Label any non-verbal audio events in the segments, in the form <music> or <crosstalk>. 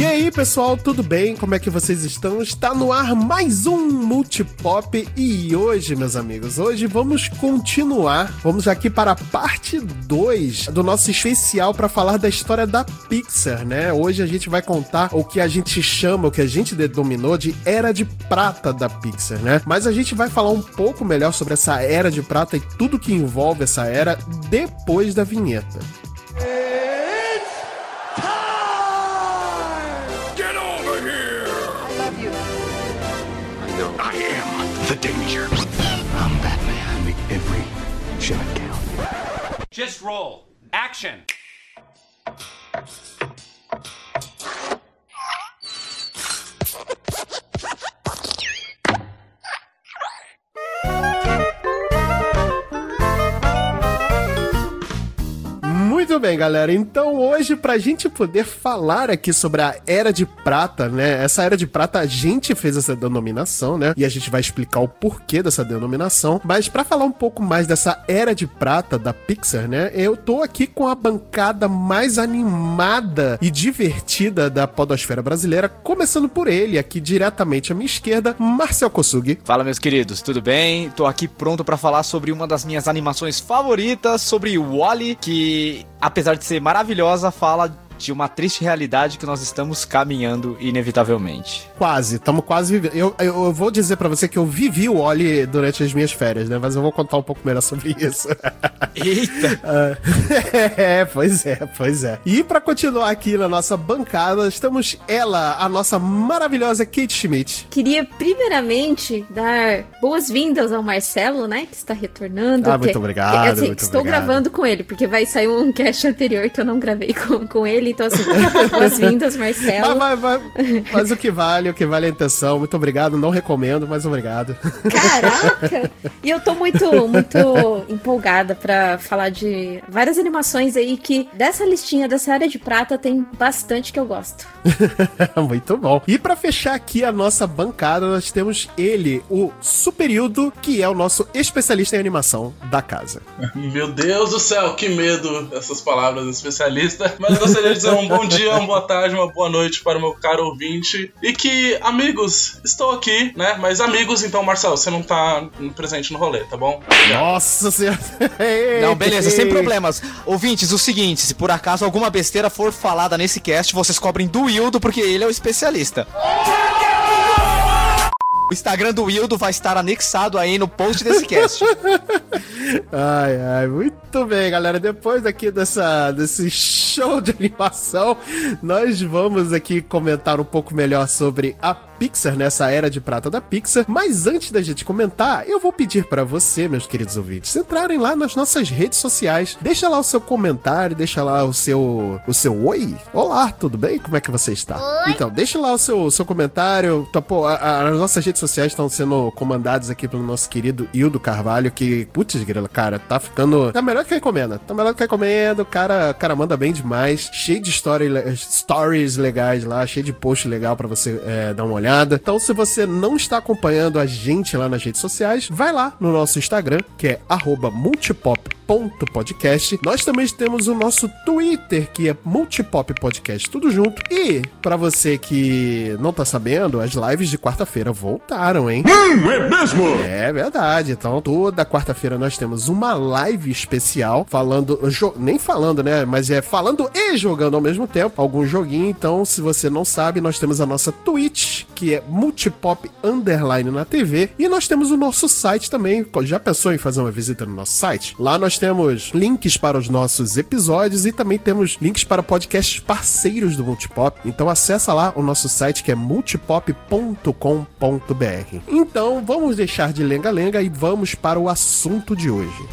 E aí, pessoal, tudo bem? Como é que vocês estão? Está no ar mais um Multipop e hoje, meus amigos, hoje vamos continuar. Vamos aqui para a parte 2 do nosso especial para falar da história da Pixar, né? Hoje a gente vai contar o que a gente chama, o que a gente denominou de Era de Prata da Pixar, né? Mas a gente vai falar um pouco melhor sobre essa Era de Prata e tudo que envolve essa era depois da vinheta. Get the danger. I'm Batman. Make every shot count. Just roll. Action. Muito bem, galera. Então hoje, pra gente poder falar aqui sobre a Era de Prata, né? Essa Era de Prata, a gente fez essa denominação, né? E a gente vai explicar o porquê dessa denominação. Mas pra falar um pouco mais dessa Era de Prata da Pixar, né? Eu tô aqui com a bancada mais animada e divertida da podosfera brasileira, começando por ele, aqui diretamente à minha esquerda, Marcel Kosugi. Fala, meus queridos, tudo bem? Tô aqui pronto pra falar sobre uma das minhas animações favoritas, sobre Wally, que apesar de ser maravilhosa, fala de uma triste realidade que nós estamos caminhando inevitavelmente. Quase, estamos quase vivendo. Eu, eu, eu vou dizer pra você que eu vivi o Oli durante as minhas férias, né? Mas eu vou contar um pouco melhor sobre isso. <laughs> Eita! Ah, <laughs> é, pois é, pois é. E pra continuar aqui na nossa bancada, estamos ela, a nossa maravilhosa Kate Schmidt. Queria primeiramente dar boas-vindas ao Marcelo, né? Que está retornando. Ah, muito que- obrigado, que, assim, muito estou obrigado. gravando com ele, porque vai sair um <laughs> cast anterior que eu não gravei com, com ele. Então, assim, <laughs> boas-vindas, Mas, Marcelo. mas, mas, mas o que vale, o que vale é a intenção. Muito obrigado, não recomendo, mas obrigado. Caraca! E eu tô muito, muito empolgada pra falar de várias animações aí que dessa listinha, dessa área de prata, tem bastante que eu gosto. <laughs> Muito bom. E pra fechar aqui a nossa bancada, nós temos ele, o Superildo, que é o nosso especialista em animação da casa. Meu Deus do céu, que medo dessas palavras especialista. Mas eu gostaria de dizer um bom dia, uma boa tarde, uma boa noite para o meu caro ouvinte. E que, amigos, estou aqui, né? Mas amigos, então, Marcelo, você não tá presente no rolê, tá bom? Nossa senhora. <laughs> Não, beleza, sem problemas. Ouvintes, o seguinte, se por acaso alguma besteira for falada nesse cast, vocês cobrem do Wildo, porque ele é o especialista. O Instagram do Wildo vai estar anexado aí no post desse cast. <laughs> Ai, ai, muito bem, galera. Depois aqui dessa, desse show de animação, nós vamos aqui comentar um pouco melhor sobre a Pixar, nessa era de prata da Pixar. Mas antes da gente comentar, eu vou pedir pra você, meus queridos ouvintes, entrarem lá nas nossas redes sociais. Deixa lá o seu comentário, deixa lá o seu o seu oi. Olá, tudo bem? Como é que você está? Então, deixa lá o seu, o seu comentário. Tá, a- a- as nossas redes sociais estão sendo comandadas aqui pelo nosso querido Hildo Carvalho, que, putz, grila, cara, tá ficando. Tá melhor que recomenda. Tá melhor que recomenda. O cara, cara manda bem demais. Cheio de story, stories legais lá, cheio de post legal pra você é, dar uma olhada. Então, se você não está acompanhando a gente lá nas redes sociais, vai lá no nosso Instagram, que é arroba multipop.podcast. Nós também temos o nosso Twitter, que é Multipop Podcast, tudo junto. E, pra você que não tá sabendo, as lives de quarta-feira voltaram, hein? É mesmo? É verdade. Então, toda quarta-feira nós temos uma live especial falando, nem falando, né? Mas é falando e jogando ao mesmo tempo algum joguinho. Então, se você não sabe, nós temos a nossa Twitch, que é Multipop Underline na TV. E nós temos o nosso site também. Já pensou em fazer uma visita no nosso site? Lá nós temos links para os nossos episódios e também temos links para podcasts parceiros do Multipop. Então acessa lá o nosso site que é multipop.com.br. Então vamos deixar de lenga-lenga e vamos para o assunto de hoje.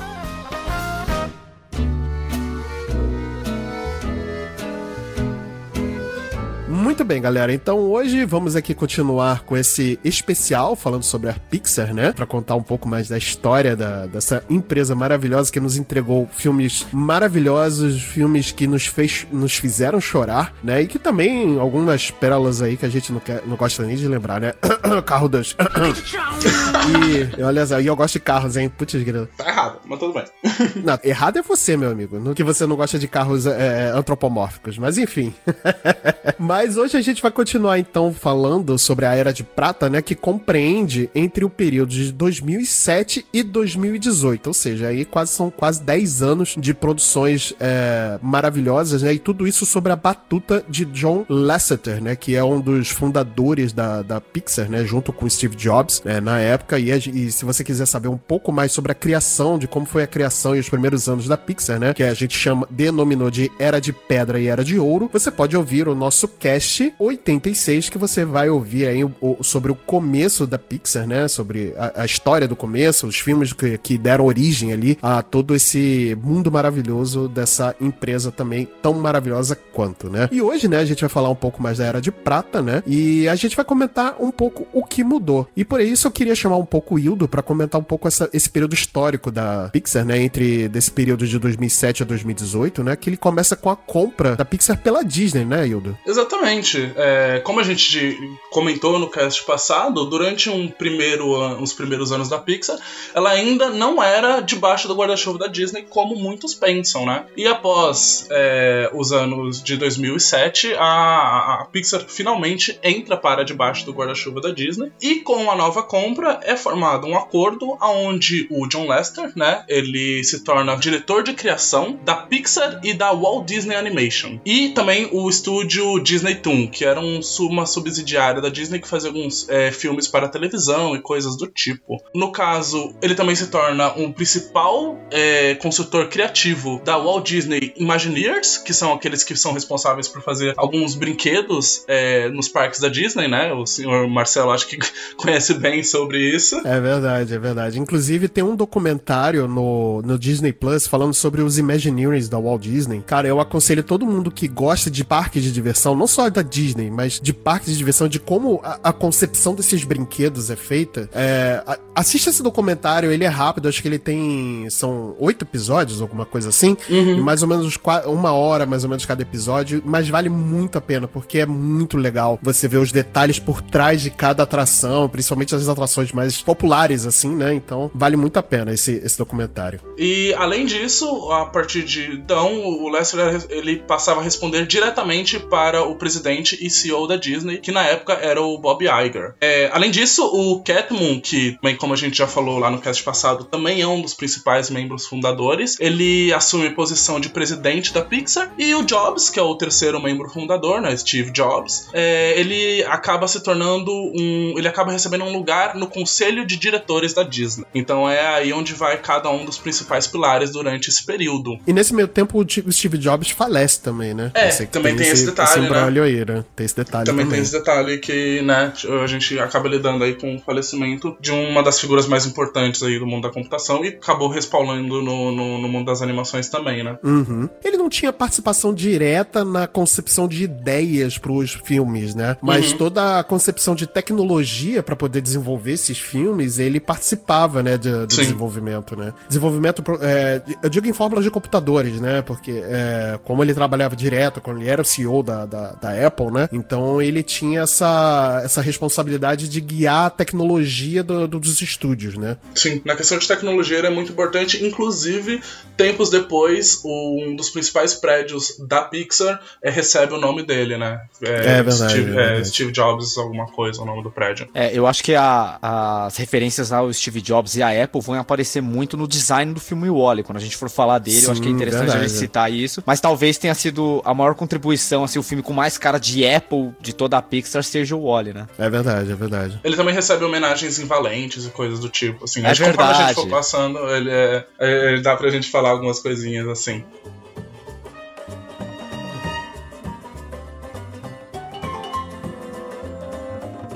Bem, galera. Então hoje vamos aqui continuar com esse especial falando sobre a Pixar, né? Pra contar um pouco mais da história da- dessa empresa maravilhosa que nos entregou filmes maravilhosos, filmes que nos, fez, nos fizeram chorar, né? E que também algumas pérolas aí que a gente não, quer, não gosta nem de lembrar, né? <coughs> Carro 2. <coughs> e olha só, e eu gosto de carros, hein? Putz, grilo. Tá errado, mas tudo bem. <laughs> Não, errado é você, meu amigo. No que você não gosta de carros é, antropomórficos. Mas enfim. <laughs> Mas hoje a gente vai continuar então falando sobre a Era de Prata, né, que compreende entre o período de 2007 e 2018, ou seja, aí quase são quase 10 anos de produções é, maravilhosas, né, e tudo isso sobre a batuta de John Lasseter, né, que é um dos fundadores da, da Pixar, né, junto com Steve Jobs, né, na época, e, e se você quiser saber um pouco mais sobre a criação, de como foi a criação e os primeiros anos da Pixar, né, que a gente chama, denominou de Era de Pedra e Era de Ouro, você pode ouvir o nosso cast 86, que você vai ouvir aí sobre o começo da Pixar, né? Sobre a, a história do começo, os filmes que, que, deram origem ali a todo esse mundo maravilhoso dessa empresa também tão maravilhosa quanto, né? E hoje, né, a gente vai falar um pouco mais da Era de Prata, né? E a gente vai comentar um pouco o que mudou. E por isso eu queria chamar um pouco o Hildo para comentar um pouco essa, esse período histórico da Pixar, né? Entre desse período de 2007 a 2018, né? Que ele começa com a compra da Pixar pela Disney, né, Hildo? Exatamente. É, como a gente comentou no cast passado, durante um primeiro, primeiros anos da Pixar, ela ainda não era debaixo do guarda-chuva da Disney, como muitos pensam, né? E após é, os anos de 2007, a, a Pixar finalmente entra para debaixo do guarda-chuva da Disney. E com a nova compra é formado um acordo onde o John Lester, né, ele se torna diretor de criação da Pixar e da Walt Disney Animation. E também o estúdio Disney Toon, que era um, uma subsidiária da Disney que fazia alguns é, filmes para televisão e coisas do tipo. No caso, ele também se torna um principal é, consultor criativo da Walt Disney Imagineers, que são aqueles que são responsáveis por fazer alguns brinquedos é, nos parques da Disney, né? O senhor Marcelo acho que <laughs> conhece bem sobre isso. É verdade, é verdade. Inclusive tem um documentário no, no Disney Plus falando sobre os Imagineers da Walt Disney. Cara, eu aconselho todo mundo que gosta de parques de diversão, não só da Disney, mas de parques de diversão, de como a, a concepção desses brinquedos é feita. É, a, assista esse documentário, ele é rápido, acho que ele tem. São oito episódios, alguma coisa assim. Uhum. Mais ou menos uma hora, mais ou menos, cada episódio. Mas vale muito a pena, porque é muito legal você ver os detalhes por trás de cada atração, principalmente as atrações mais populares, assim, né? Então, vale muito a pena esse, esse documentário. E além disso, a partir de então, o Lester ele passava a responder diretamente para o presidente e CEO da Disney, que na época era o Bob Iger. É, além disso, o Cat Moon, que, como a gente já falou lá no cast passado, também é um dos principais membros fundadores, ele assume a posição de presidente da Pixar, e o Jobs, que é o terceiro membro fundador, né, Steve Jobs, é, ele acaba se tornando um. ele acaba recebendo um lugar no conselho de diretores da Disney. Então é aí onde vai cada um dos principais pilares durante esse período. E nesse meio tempo o Steve Jobs falece também, né? É, também tem, tem esse, esse detalhe, esse né? Aí, né? Tem esse detalhe também. Também tem esse detalhe que, né, a gente acaba lidando aí com o falecimento de uma das figuras mais importantes aí do mundo da computação e acabou respaldando no, no, no mundo das animações também, né? Uhum. Ele não tinha participação direta na concepção de ideias pros filmes, né? Mas uhum. toda a concepção de tecnologia para poder desenvolver esses filmes, ele participava, né, de, do Sim. desenvolvimento, né? Desenvolvimento, é, eu digo em fórmulas de computadores, né? Porque é, como ele trabalhava direto, quando ele era o CEO da, da, da, Apple, né? Então ele tinha essa, essa responsabilidade de guiar a tecnologia do, do, dos estúdios, né? Sim, na questão de tecnologia ele é muito importante. Inclusive, tempos depois, um dos principais prédios da Pixar é, recebe o nome dele, né? É, é verdade, Steve, é verdade. Steve Jobs, alguma coisa, o nome do prédio. É, eu acho que a, as referências ao Steve Jobs e à Apple vão aparecer muito no design do filme Wally. Quando a gente for falar dele, Sim, eu acho que é interessante verdade. a gente citar isso. Mas talvez tenha sido a maior contribuição, assim, o filme com mais cara de Apple de toda a Pixar seja o Wally, né? É verdade, é verdade. Ele também recebe homenagens em Valentes e coisas do tipo, assim. É acho verdade. que conforme a gente for passando, ele, é, ele dá pra gente falar algumas coisinhas assim.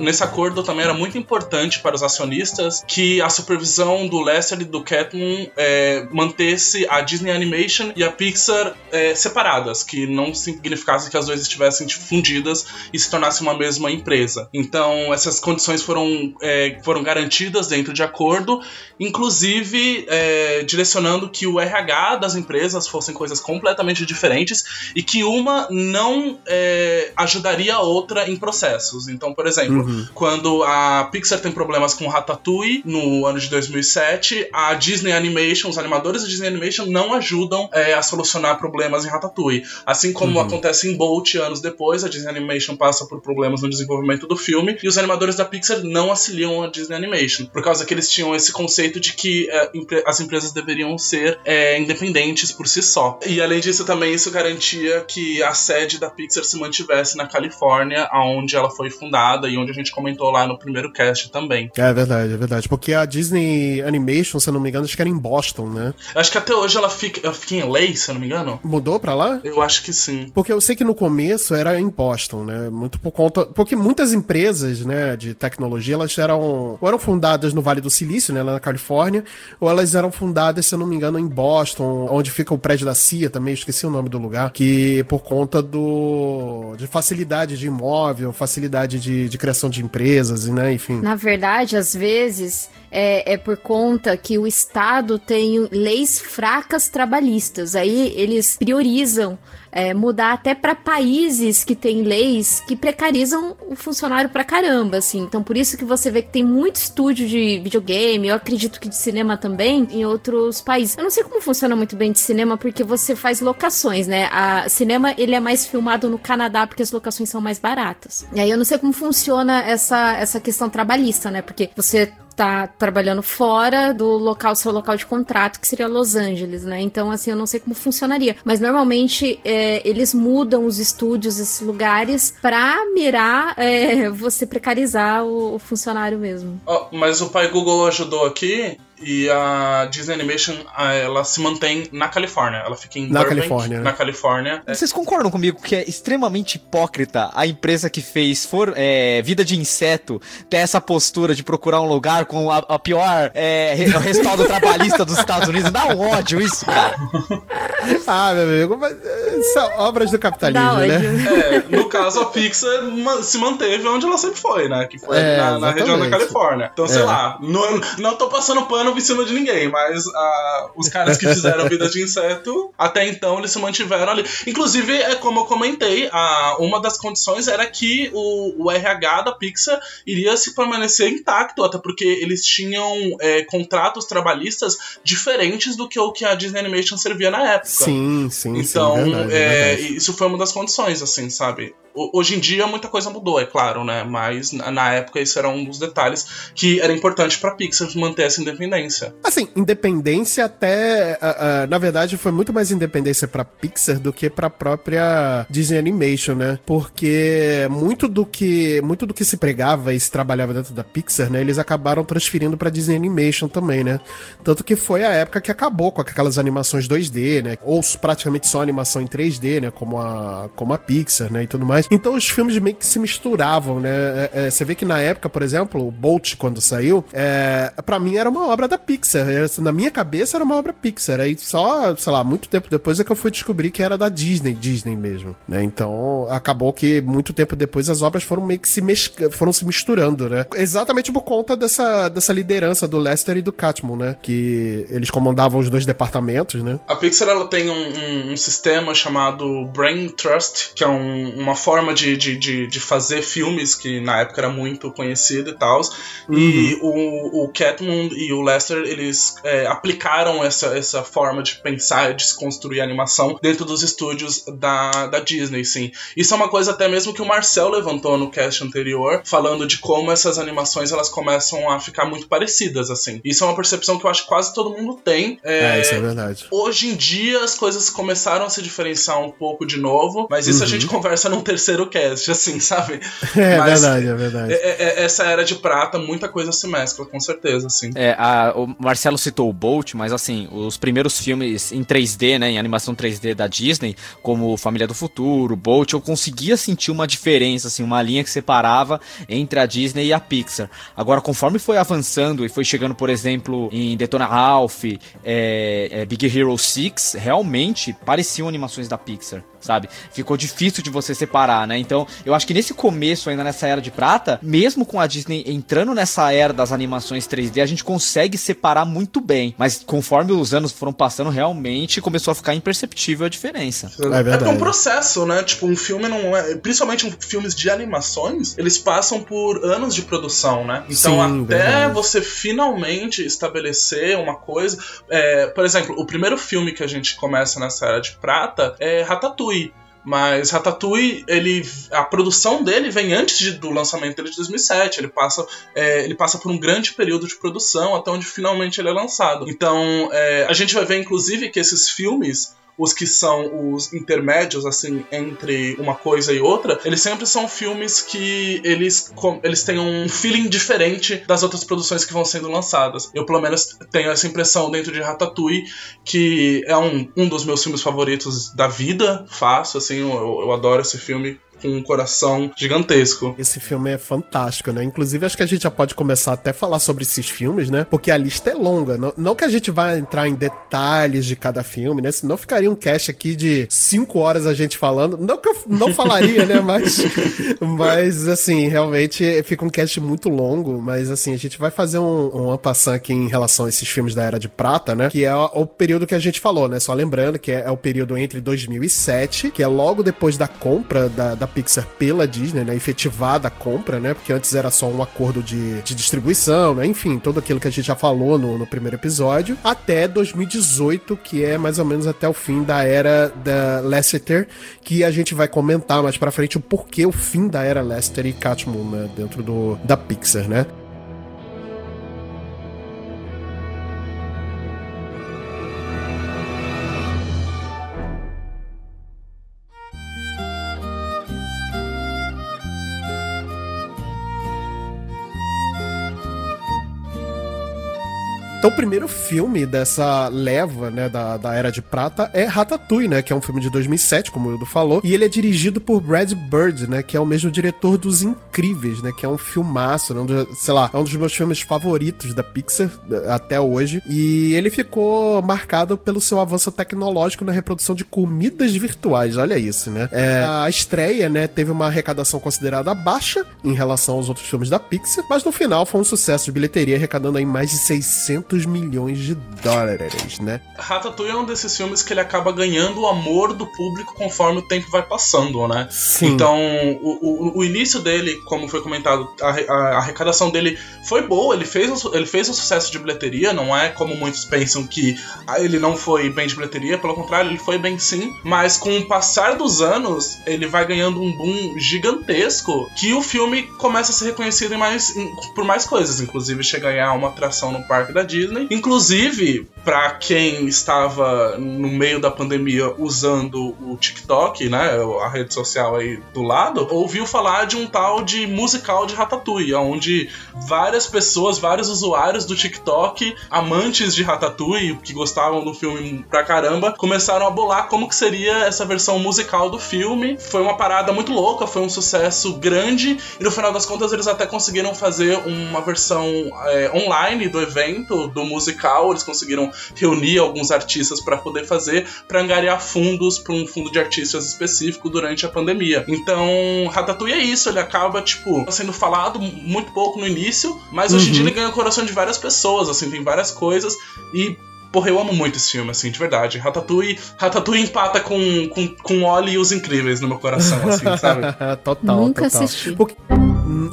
Nesse acordo também era muito importante para os acionistas que a supervisão do Lester e do Catmull é, mantesse a Disney Animation e a Pixar é, separadas, que não significasse que as duas estivessem fundidas e se tornassem uma mesma empresa. Então, essas condições foram, é, foram garantidas dentro de acordo, inclusive é, direcionando que o RH das empresas fossem coisas completamente diferentes e que uma não é, ajudaria a outra em processos. Então, por exemplo, Quando a Pixar tem problemas com Ratatouille no ano de 2007, a Disney Animation, os animadores da Disney Animation não ajudam é, a solucionar problemas em Ratatouille. Assim como acontece em Bolt anos depois, a Disney Animation passa por problemas no desenvolvimento do filme e os animadores da Pixar não auxiliam a Disney Animation, por causa que eles tinham esse conceito de que é, as empresas deveriam ser é, independentes por si só. E além disso, também isso garantia que a sede da Pixar se mantivesse na Califórnia, onde ela foi fundada e onde a gente comentou lá no primeiro cast também. É verdade, é verdade. Porque a Disney Animation, se eu não me engano, acho que era em Boston, né? Acho que até hoje ela fica, ela fica em LA, se eu não me engano. Mudou pra lá? Eu acho que sim. Porque eu sei que no começo era em Boston, né? Muito por conta. Porque muitas empresas, né, de tecnologia, elas eram. Ou eram fundadas no Vale do Silício, né, lá na Califórnia, ou elas eram fundadas, se eu não me engano, em Boston, onde fica o prédio da CIA também, esqueci o nome do lugar, que por conta do. de facilidade de imóvel, facilidade de, de criação de empresas, né, enfim. Na verdade, às vezes é, é por conta que o Estado tem leis fracas trabalhistas. Aí eles priorizam é, mudar até para países que têm leis que precarizam o funcionário pra caramba, assim. Então por isso que você vê que tem muito estúdio de videogame, eu acredito que de cinema também, em outros países. Eu não sei como funciona muito bem de cinema, porque você faz locações, né? A cinema, ele é mais filmado no Canadá, porque as locações são mais baratas. E aí eu não sei como funciona essa, essa questão trabalhista, né? Porque você tá trabalhando fora do local, seu local de contrato, que seria Los Angeles, né? Então, assim, eu não sei como funcionaria. Mas normalmente é, eles mudam os estúdios, esses lugares, pra mirar é, <laughs> você precarizar o, o funcionário mesmo. Ó, mas o pai Google ajudou aqui e a Disney Animation ela se mantém na Califórnia. Ela fica em Na Burbank, Califórnia, né? na Califórnia. Vocês concordam comigo que é extremamente hipócrita a empresa que fez for, é, Vida de Inseto ter essa postura de procurar um lugar com a, a pior é, re- respaldo trabalhista dos Estados Unidos? Dá um ódio isso, cara. <laughs> Ah, meu amigo, mas eh, são obras do capitalismo, né? É, no caso, a Pixar se manteve onde ela sempre foi, né? Que foi É, na, na região da. Califórnia. Então, sei É. lá, não, não tô passando pano em cima de ninguém, mas ah, os caras que fizeram Vida de Inseto, até então eles se mantiveram ali. Inclusive, é como eu comentei, a, uma das condições era que o, o RH da Pixar iria se permanecer intacto, até porque eles tinham é, contratos trabalhistas diferentes do que o que a Disney Animation servia na época. Sim, sim, Então, sim, verdade, é, verdade. isso foi uma das condições, assim, sabe? Hoje em dia muita coisa mudou, é claro, né? Mas na, na época isso era um dos detalhes que era importante pra Pixar manter essa independência. Assim, independência até. ah, ah, na verdade, foi muito mais independência pra Pixar do que pra própria Disney Animation, né? Porque muito do que muito do que se pregava e se trabalhava dentro da Pixar, né? Eles acabaram transferindo pra Disney Animation também, né? Tanto que foi a época que acabou com aquelas animações 2D, né? Ou praticamente só animação em 3D, né? Como a, como a Pixar, né? E tudo mais. Então os filmes meio que se misturavam, né? É, é, você vê que na época, por exemplo, o Bolt, quando saiu, é, para mim era uma obra da Pixar. Na minha cabeça era uma obra Pixar. Aí só, sei lá, muito tempo depois é que eu fui descobrir que era da Disney, Disney mesmo, né? Então acabou que muito tempo depois as obras foram meio que se, foram se misturando, né? Exatamente por conta dessa, dessa liderança do Lester e do Catmull, né? Que eles comandavam os dois departamentos, né? A Pixar ela tem um, um- um sistema chamado Brain Trust, que é um- uma forma de, de, de, de fazer filmes que na época era muito conhecido e tal. E o, o Catmull e o Lester eles é, aplicaram essa, essa forma de pensar, de se construir animação dentro dos estúdios da, da Disney, sim. Isso é uma coisa até mesmo que o Marcel levantou no cast anterior, falando de como essas animações elas começam a ficar muito parecidas, assim. Isso é uma percepção que eu acho que quase todo mundo tem. É, isso é verdade. Hoje em dia as coisas começaram a se diferenciar um pouco de novo, mas isso a gente conversa num terceiro cast, assim, sabe? <laughs> É Mas verdade, é verdade. é- é- é- essa era de prata, muita coisa se mescla, com certeza, assim. É, a- o Marcelo citou o Bolt, mas assim, os primeiros filmes em 3D, né, em animação 3D da Disney, como Família do Futuro, Bolt, eu conseguia sentir uma diferença, assim, uma linha que separava entre a Disney e a Pixar. Agora, conforme foi avançando e foi chegando, por exemplo, em Detona Ralph, é, é, Big Hero 6, realmente pareciam animações da Pixar. Sabe? Ficou difícil de você separar, né? Então, eu acho que nesse começo, ainda nessa era de prata, mesmo com a Disney entrando nessa era das animações 3D, a gente consegue separar muito bem. Mas conforme os anos foram passando, realmente começou a ficar imperceptível a diferença. É É, porque é um processo, né? Tipo, um filme não é. Principalmente filmes de animações, eles passam por anos de produção, né? Então, Sim, até verdade. você finalmente estabelecer uma coisa. é, por exemplo, o primeiro filme que a gente começa nessa era de prata é Ratatouille. Mas Ratatouille, ele, a produção dele vem antes de- do lançamento dele de 2007. Ele passa, é, ele passa por um grande período de produção até onde finalmente ele é lançado. Então, é, a gente vai ver, inclusive, que esses filmes os que são os intermédios, assim, entre uma coisa e outra, eles sempre são filmes que eles, eles têm um feeling diferente das outras produções que vão sendo lançadas. Eu, pelo menos, tenho essa impressão dentro de Ratatouille, que é um, um dos meus filmes favoritos da vida, fácil, assim, eu, eu adoro esse filme com um coração gigantesco. Esse filme é fantástico, né? Inclusive, acho que a gente já pode começar até a falar sobre esses filmes, né? Porque a lista é longa. Não, não que a gente vá entrar em detalhes de cada filme, né? Senão ficaria um cast aqui de cinco horas a gente falando. Não que eu não falaria, né? Mas, <laughs> mas assim, realmente fica um cast muito longo. Mas, assim, a gente vai fazer um, um aqui em relação a esses filmes da Era de Prata, né? Que é o, o período que a gente falou, né? Só lembrando que é, é o período entre 2007, que é logo depois da compra da, da Pixar pela Disney, né? Efetivada a compra, né? Porque antes era só um acordo de, de distribuição, né? Enfim, tudo aquilo que a gente já falou no, no primeiro episódio. Até 2018, que é mais ou menos até o fim da era da Lasseter, que a gente vai comentar mais pra frente o porquê o fim da era Lasseter e Catmull, né? Dentro do, da Pixar, né? Então, o primeiro filme dessa leva, né, da, da Era de Prata é Ratatouille, né, que é um filme de 2007, como o Ildo falou, e ele é dirigido por Brad Bird, né, que é o mesmo diretor dos Incríveis, né, que é um filmaço, né, um sei lá, é um dos meus filmes favoritos da Pixar eh, até hoje, e ele ficou marcado pelo seu avanço tecnológico na reprodução de comidas virtuais, olha isso, né. É, a estreia, né, teve uma arrecadação considerada baixa em relação aos outros filmes da Pixar, mas no final foi um sucesso de bilheteria, arrecadando aí mais de 600 milhões de dólares, né? Ratatouille é um desses filmes que ele acaba ganhando o amor do público conforme o tempo vai passando, né? Sim. Então, o, o, o início dele, como foi comentado, a, a- arrecadação dele foi boa, ele fez, um, ele fez um sucesso de bilheteria, não é como muitos pensam que ah, ele não foi bem de bilheteria, pelo contrário, ele foi bem sim, mas com o passar dos anos, ele vai ganhando um boom gigantesco que o filme começa a ser reconhecido mais, por mais coisas, inclusive chega a ganhar uma atração no parque da Disney. Inclusive, pra quem estava no meio da pandemia usando o TikTok, né, a rede social aí do lado, ouviu falar de um tal de musical de Ratatouille, onde várias pessoas, vários usuários do TikTok, amantes de Ratatouille, que gostavam do filme pra caramba, começaram a bolar como que seria essa versão musical do filme. Foi uma parada muito louca, foi um sucesso grande, e no final das contas eles até conseguiram fazer uma versão é, online do evento, do musical, eles conseguiram reunir alguns artistas para poder fazer, para angariar fundos para um fundo de artistas específico durante a pandemia. Então, Ratatouille é isso, ele acaba, tipo, sendo falado muito pouco no início, mas hoje em dia ele ganha o coração de várias pessoas, assim, tem várias coisas, e Porra, eu amo muito esse filme, assim, de verdade. Ratatouille, Ratatouille empata com, com, com Oli e os Incríveis no meu coração, assim, sabe? <laughs> total, Nunca total. assisti. Porque,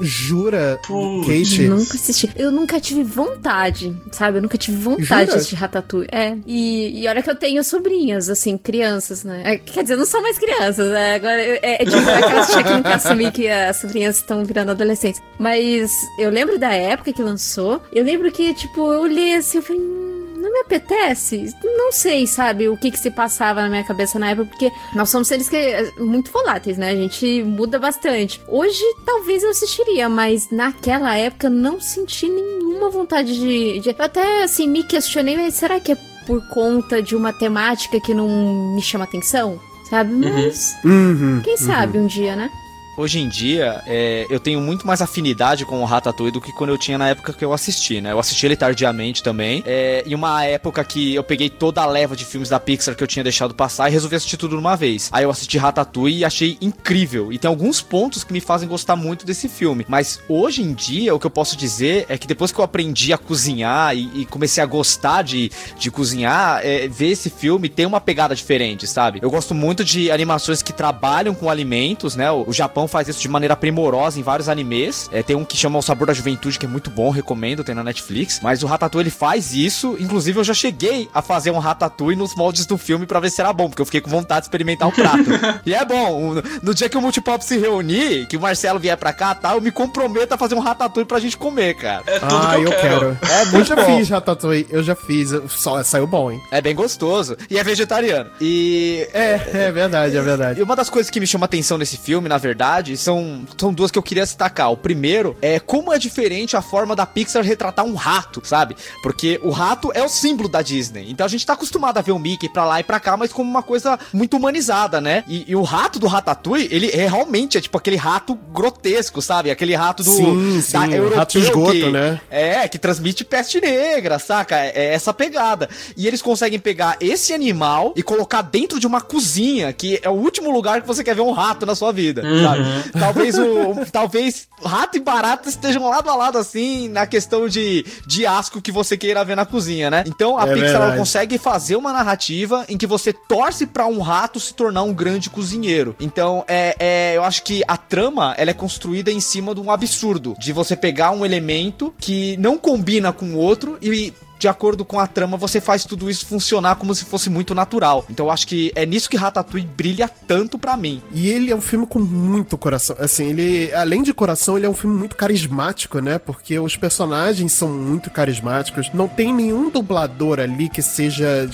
jura, Putz. Kate? Nunca assisti. Eu nunca tive vontade, sabe? Eu nunca tive vontade Jura? de assistir Ratatouille. É. E, e olha que eu tenho sobrinhas, assim, crianças, né? É, quer dizer, não são mais crianças, né? Agora, eu- é, é tipo aquelas tia que não quer assumir que as sobrinhas estão virando adolescentes. Mas eu lembro da época que lançou. Eu lembro que, tipo, eu li assim, eu falei. "Hum, Não me apetece? Não sei, sabe, o que que se passava na minha cabeça na época, porque nós somos seres que é, muito voláteis, né? A gente muda bastante. Hoje, talvez eu assistiria, mas naquela época eu não senti nenhuma vontade de, de. Eu até, assim, me questionei, mas será que é por conta de uma temática que não me chama atenção? Sabe? Mas. Uhum. Quem sabe um dia, né? Hoje em dia, é, eu tenho muito mais afinidade com o Ratatouille do que quando eu tinha na época que eu assisti, né? Eu assisti ele tardiamente também. É, em uma época que eu peguei toda a leva de filmes da Pixar que eu tinha deixado passar e resolvi assistir tudo de uma vez. Aí eu assisti Ratatouille e achei incrível. E tem alguns pontos que me fazem gostar muito desse filme. Mas hoje em dia, o que eu posso dizer é que depois que eu aprendi a cozinhar e, e comecei a gostar de, de cozinhar, é, ver esse filme tem uma pegada diferente, sabe? Eu gosto muito de animações que trabalham com alimentos, né? O, o Japão faz isso de maneira primorosa em vários animes. É, tem um que chama O Sabor da Juventude, que é muito bom, recomendo, tem na Netflix. Mas o Ratatouille ele faz isso. Inclusive, eu já cheguei a fazer um Ratatouille nos moldes do filme para ver se era bom, porque eu fiquei com vontade de experimentar o prato. <laughs> e é bom. No dia que o Multipop se reunir, que o Marcelo vier pra cá, tá? Eu me comprometo a fazer um Ratatouille pra gente comer, cara. É tudo Ah, que eu, eu quero. quero. É Eu muito já bom. fiz Ratatouille, eu já fiz. Só, saiu bom, hein? É bem gostoso. E é vegetariano. E É, é verdade, é verdade. E uma das coisas que me chama atenção nesse filme, na verdade, são, são duas que eu queria destacar. O primeiro é como é diferente a forma da Pixar retratar um rato, sabe? Porque o rato é o símbolo da Disney. Então a gente tá acostumado a ver o Mickey pra lá e pra cá, mas como uma coisa muito humanizada, né? E, e o rato do Ratatouille, ele é realmente é tipo aquele rato grotesco, sabe? Aquele rato do Sim, sim, rato esgoto, que, né? É, que transmite peste negra, saca? É, é essa pegada. E eles conseguem pegar esse animal e colocar dentro de uma cozinha, que é o último lugar que você quer ver um rato na sua vida, sabe? Talvez o talvez rato e barata estejam lado a lado assim na questão de, de asco que você queira ver na cozinha, né? Então a É Pixar ela consegue fazer uma narrativa em que você torce pra um rato se tornar um grande cozinheiro. Então, é, é, eu acho que a trama ela é construída em cima de um absurdo, de você pegar um elemento que não combina com o outro e de acordo com a trama, você faz tudo isso funcionar como se fosse muito natural. Então eu acho que é nisso que Ratatouille brilha tanto pra mim. E ele é um filme com muito coração. Assim, ele, além de coração, ele é um filme muito carismático, né? Porque os personagens são muito carismáticos. Não tem nenhum dublador ali que seja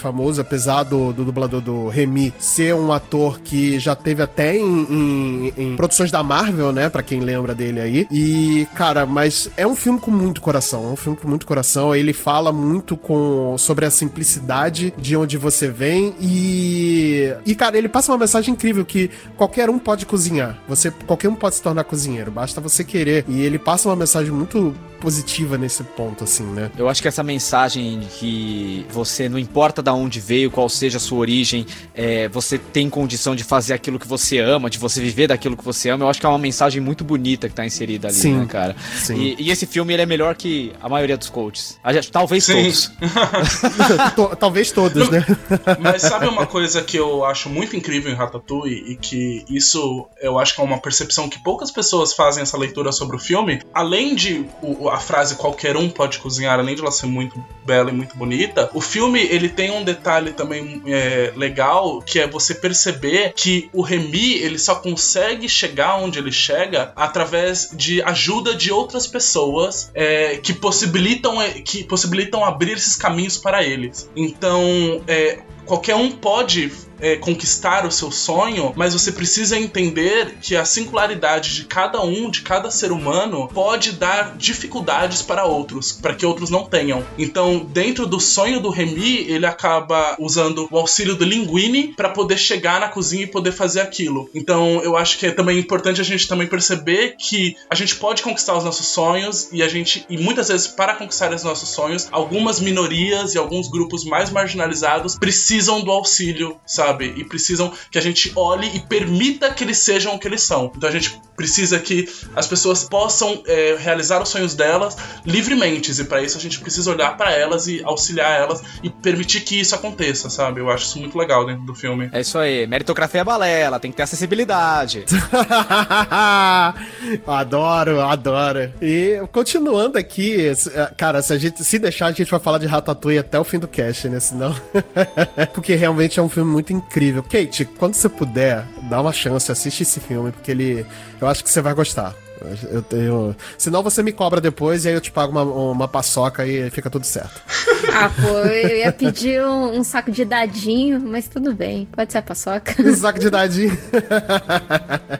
famoso, apesar do, do dublador do Remy ser um ator que já teve até em, em- em produções da Marvel, né? Pra quem lembra dele aí. E, cara, mas é um filme com muito coração. É um filme com muito coração. Ele fala muito com sobre a simplicidade de onde você vem e. E, cara, ele passa uma mensagem incrível que qualquer um pode cozinhar. Você, qualquer um pode se tornar cozinheiro, basta você querer. E ele passa uma mensagem muito positiva nesse ponto, assim, né? Eu acho que essa mensagem de que você não importa da onde veio, qual seja a sua origem, é, você tem condição de fazer aquilo que você ama, de você viver daquilo que você ama, eu acho que é uma mensagem muito bonita que tá inserida ali, Sim. né, cara? Sim. E, e esse filme ele é melhor que a maioria dos coaches. Talvez Sim. todos. <laughs> To- Talvez todos, né? Mas sabe uma coisa que eu acho muito incrível em Ratatouille e que isso eu acho que é uma percepção que poucas pessoas fazem essa leitura sobre o filme? Além de o- a frase qualquer um pode cozinhar, além de ela ser muito bela e muito bonita, o filme ele tem um detalhe também é, legal que é você perceber que o Remy ele só consegue chegar onde ele chega através de ajuda de outras pessoas é, que possibilitam é, que possibilitam abrir esses caminhos para eles. Então é, qualquer um pode é, conquistar o seu sonho, mas você precisa entender que a singularidade de cada um, de cada ser humano, pode dar dificuldades para outros, para que outros não tenham. Então, dentro do sonho do Remy, ele acaba usando o auxílio do Linguini para poder chegar na cozinha e poder fazer aquilo. Então, eu acho que é também importante a gente também perceber que a gente pode conquistar os nossos sonhos e a gente e muitas vezes para conquistar os nossos sonhos, algumas minorias e alguns grupos mais marginalizados precisam do auxílio, sabe? E precisam que a gente olhe e permita que eles sejam o que eles são. Então a gente precisa que as pessoas possam é, realizar os sonhos delas livremente. E para isso a gente precisa olhar para elas e auxiliar elas e permitir que isso aconteça, sabe? Eu acho isso muito legal dentro do filme. É isso aí. Meritocracia é balela, tem que ter acessibilidade. <laughs> adoro, adoro. E continuando aqui, cara, se a gente se deixar, a gente vai falar de Ratatouille até o fim do cast, né? Senão. <laughs> porque realmente é um filme muito incrível. Kate, quando você puder, dá uma chance, assiste esse filme, porque ele. Eu acho que você vai gostar. Eu tenho. Senão você me cobra depois e aí eu te pago uma, uma paçoca e fica tudo certo. <laughs> Ah, pô, eu ia pedir um, um saco de dadinho, mas tudo bem, pode ser a paçoca. <laughs> Um saco de dadinho.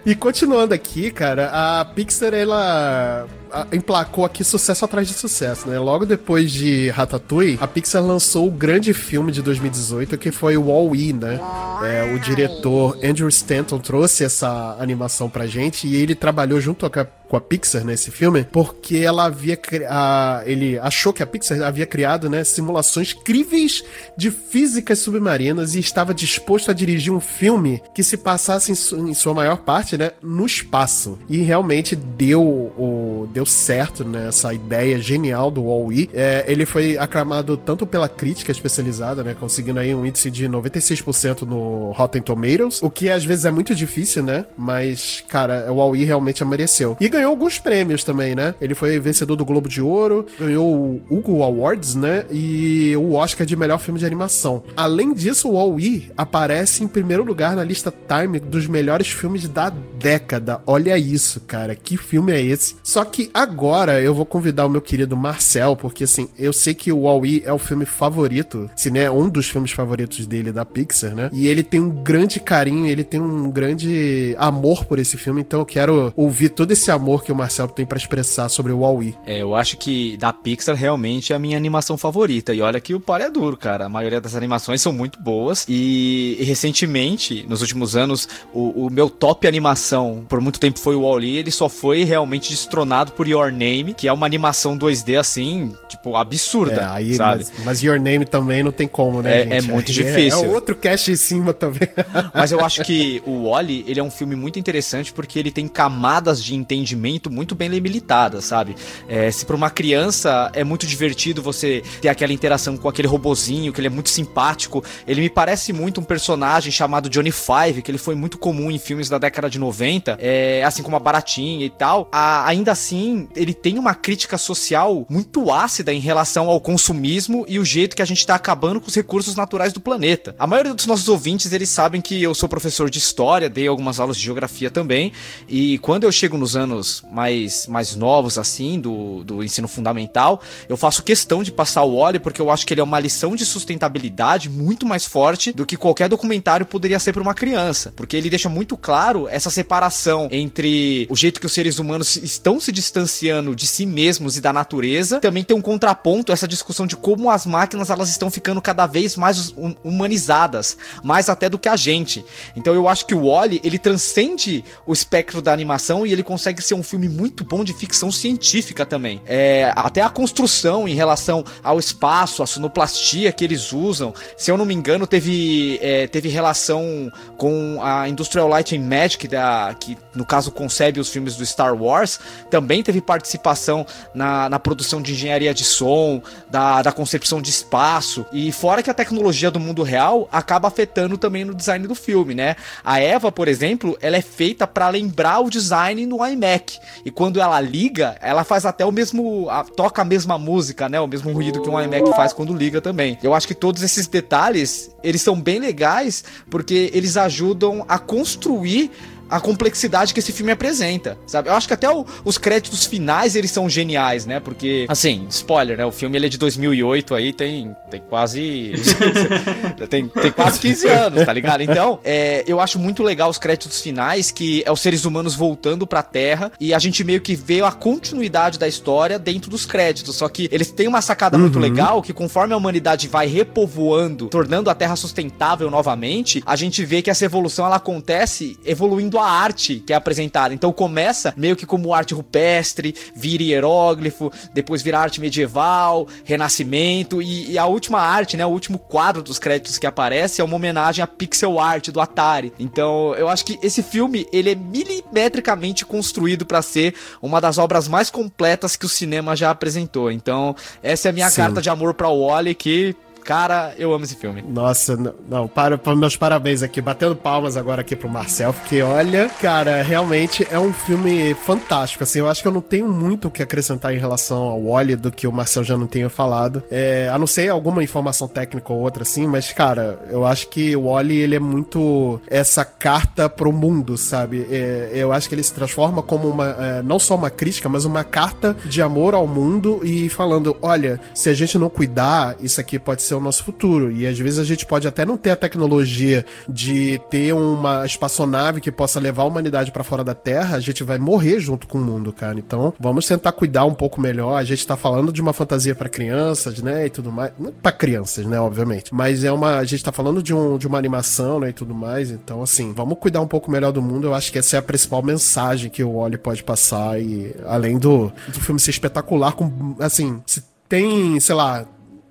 e continuando aqui, cara, a Pixar, ela emplacou aqui sucesso atrás de sucesso, né? Logo depois de Ratatouille, a Pixar lançou o grande filme de 2018, que foi o Wall-E, né? É, o diretor Andrew Stanton trouxe essa animação pra gente e ele trabalhou junto com a com a Pixar nesse filme, porque ela havia a, ele achou que a Pixar havia criado, né, simulações críveis de físicas submarinas e estava disposto a dirigir um filme que se passasse em, su- em sua maior parte, né, no espaço. E realmente deu o deu certo, né, essa ideia genial do Wall-E. É, ele foi aclamado tanto pela crítica especializada, né, conseguindo aí um índice de 96% no Rotten Tomatoes, o que às vezes é muito difícil, né, mas cara, o Wall-E realmente mereceu. E ganhou alguns prêmios também, né? Ele foi vencedor do Globo de Ouro, ganhou o Hugo Awards, né? E o Oscar de melhor filme de animação. Além disso, o Wall-E aparece em primeiro lugar na lista Time dos melhores filmes da década. Olha isso, cara. Que filme é esse? Só que agora eu vou convidar o meu querido Marcel, porque assim, eu sei que o Wall-E é o filme favorito, se né, um dos filmes favoritos dele da Pixar, né? E ele tem um grande carinho, ele tem um grande amor por esse filme, então eu quero ouvir todo esse amor que o Marcel tem pra expressar sobre o Wall-E. É, eu acho que da Pixar realmente é a minha animação favorita. E olha que o pau é duro, cara. A maioria das animações são muito boas. E, e recentemente, nos últimos anos, o, o meu top animação por muito tempo foi o Wall-E. Ele só foi realmente destronado por Your Name, que é uma animação 2D assim, tipo, absurda. É, aí, sabe? mas, mas Your Name também não tem como, né, É- gente? é muito Aí difícil. É, outro cast em cima também. <laughs> Mas eu acho que o Wally, ele é um filme muito interessante porque ele tem camadas de entendimento muito bem limitadas, sabe? É, se para uma criança é muito divertido você ter aquela interação com aquele robozinho, que ele é muito simpático, ele me parece muito um personagem chamado Johnny Five, que ele foi muito comum em filmes da década de 90, é, assim como a Baratinha e tal. A- ainda assim, ele tem uma crítica social muito ácida em relação ao consumismo e o jeito que a gente tá acabando com os recursos naturais do planeta. A maioria dos nossos ouvintes, eles sabem que eu sou professor de história, dei algumas aulas de geografia também, e quando eu chego nos anos mais, mais novos, assim, do, do ensino fundamental, eu faço questão de passar o óleo porque eu acho que ele é uma lição de sustentabilidade muito mais forte do que qualquer documentário poderia ser para uma criança, porque ele deixa muito claro essa separação entre o jeito que os seres humanos estão se distanciando de si mesmos e da natureza, também tem um contraponto essa discussão de como as máquinas elas estão ficando cada vez mais hum- humanizadas, mais até do que a gente. Então eu acho que o Wally ele transcende o espectro da animação e ele consegue ser um filme muito bom de ficção científica também. É, até a construção em relação ao espaço, a sonoplastia que eles usam, se eu não me engano, teve, é, teve relação com a Industrial Light and Magic, da, que no caso concebe os filmes do Star Wars, também teve participação na, na produção de engenharia de som, da, da concepção de espaço, e fora que a tecnologia do mundo real acaba afetando também no design do filme, né? A Eva, por exemplo, ela é feita para lembrar o design no iMac, e quando ela liga, ela faz até o mesmo, a- toca a mesma música, né? O mesmo ruído que um iMac faz quando liga também. Eu acho que todos esses detalhes, eles são bem legais, porque eles ajudam a construir a complexidade que esse filme apresenta, sabe? Eu acho que até o- os créditos finais eles são geniais, né? Porque, assim, spoiler, né? O filme ele é de 2008 aí, tem, tem quase <laughs> tem, tem quase 15 anos, tá ligado? Então, é, eu acho muito legal os créditos finais que é os seres humanos voltando pra Terra e a gente meio que vê a continuidade da história dentro dos créditos, só que eles têm uma sacada muito legal que conforme a humanidade vai repovoando, tornando a Terra sustentável novamente, a gente vê que essa evolução ela acontece evoluindo a arte que é apresentada. Então começa meio que como arte rupestre, vira hieróglifo, depois vira arte medieval, renascimento e, e a última arte, né, o último quadro dos créditos que aparece é uma homenagem à pixel art do Atari. Então, eu acho que esse filme, ele é milimetricamente construído pra ser uma das obras mais completas que o cinema já apresentou. Então, essa é a minha Sim. carta de amor pra Wally que Cara, eu amo esse filme. Nossa, não, para, para meus parabéns aqui, batendo palmas agora aqui pro Marcel, porque olha, cara, realmente é um filme fantástico, assim, eu acho que eu não tenho muito o que acrescentar em relação ao Wally do que o Marcel já não tenha falado, é, a não ser alguma informação técnica ou outra, assim, mas, cara, eu acho que o Wally, ele é muito essa carta pro mundo, sabe, É, eu acho que ele se transforma como uma, é, não só uma crítica, mas uma carta de amor ao mundo e falando, olha, se a gente não cuidar, isso aqui pode ser o nosso futuro. E às vezes a gente pode até não ter a tecnologia de ter uma espaçonave que possa levar a humanidade para fora da Terra, a gente vai morrer junto com o mundo, cara. Então, vamos tentar cuidar um pouco melhor. A gente tá falando de uma fantasia para crianças, né, e tudo mais. Não para crianças, né, obviamente. Mas é uma, a gente tá falando de, um, de uma animação, né, e tudo mais. Então, assim, vamos cuidar um pouco melhor do mundo. Eu acho que essa é a principal mensagem que o Wally pode passar e além do, do filme ser espetacular com assim, se tem, sei lá,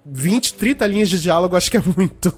20, 30 linhas de diálogo, acho que é muito. <laughs>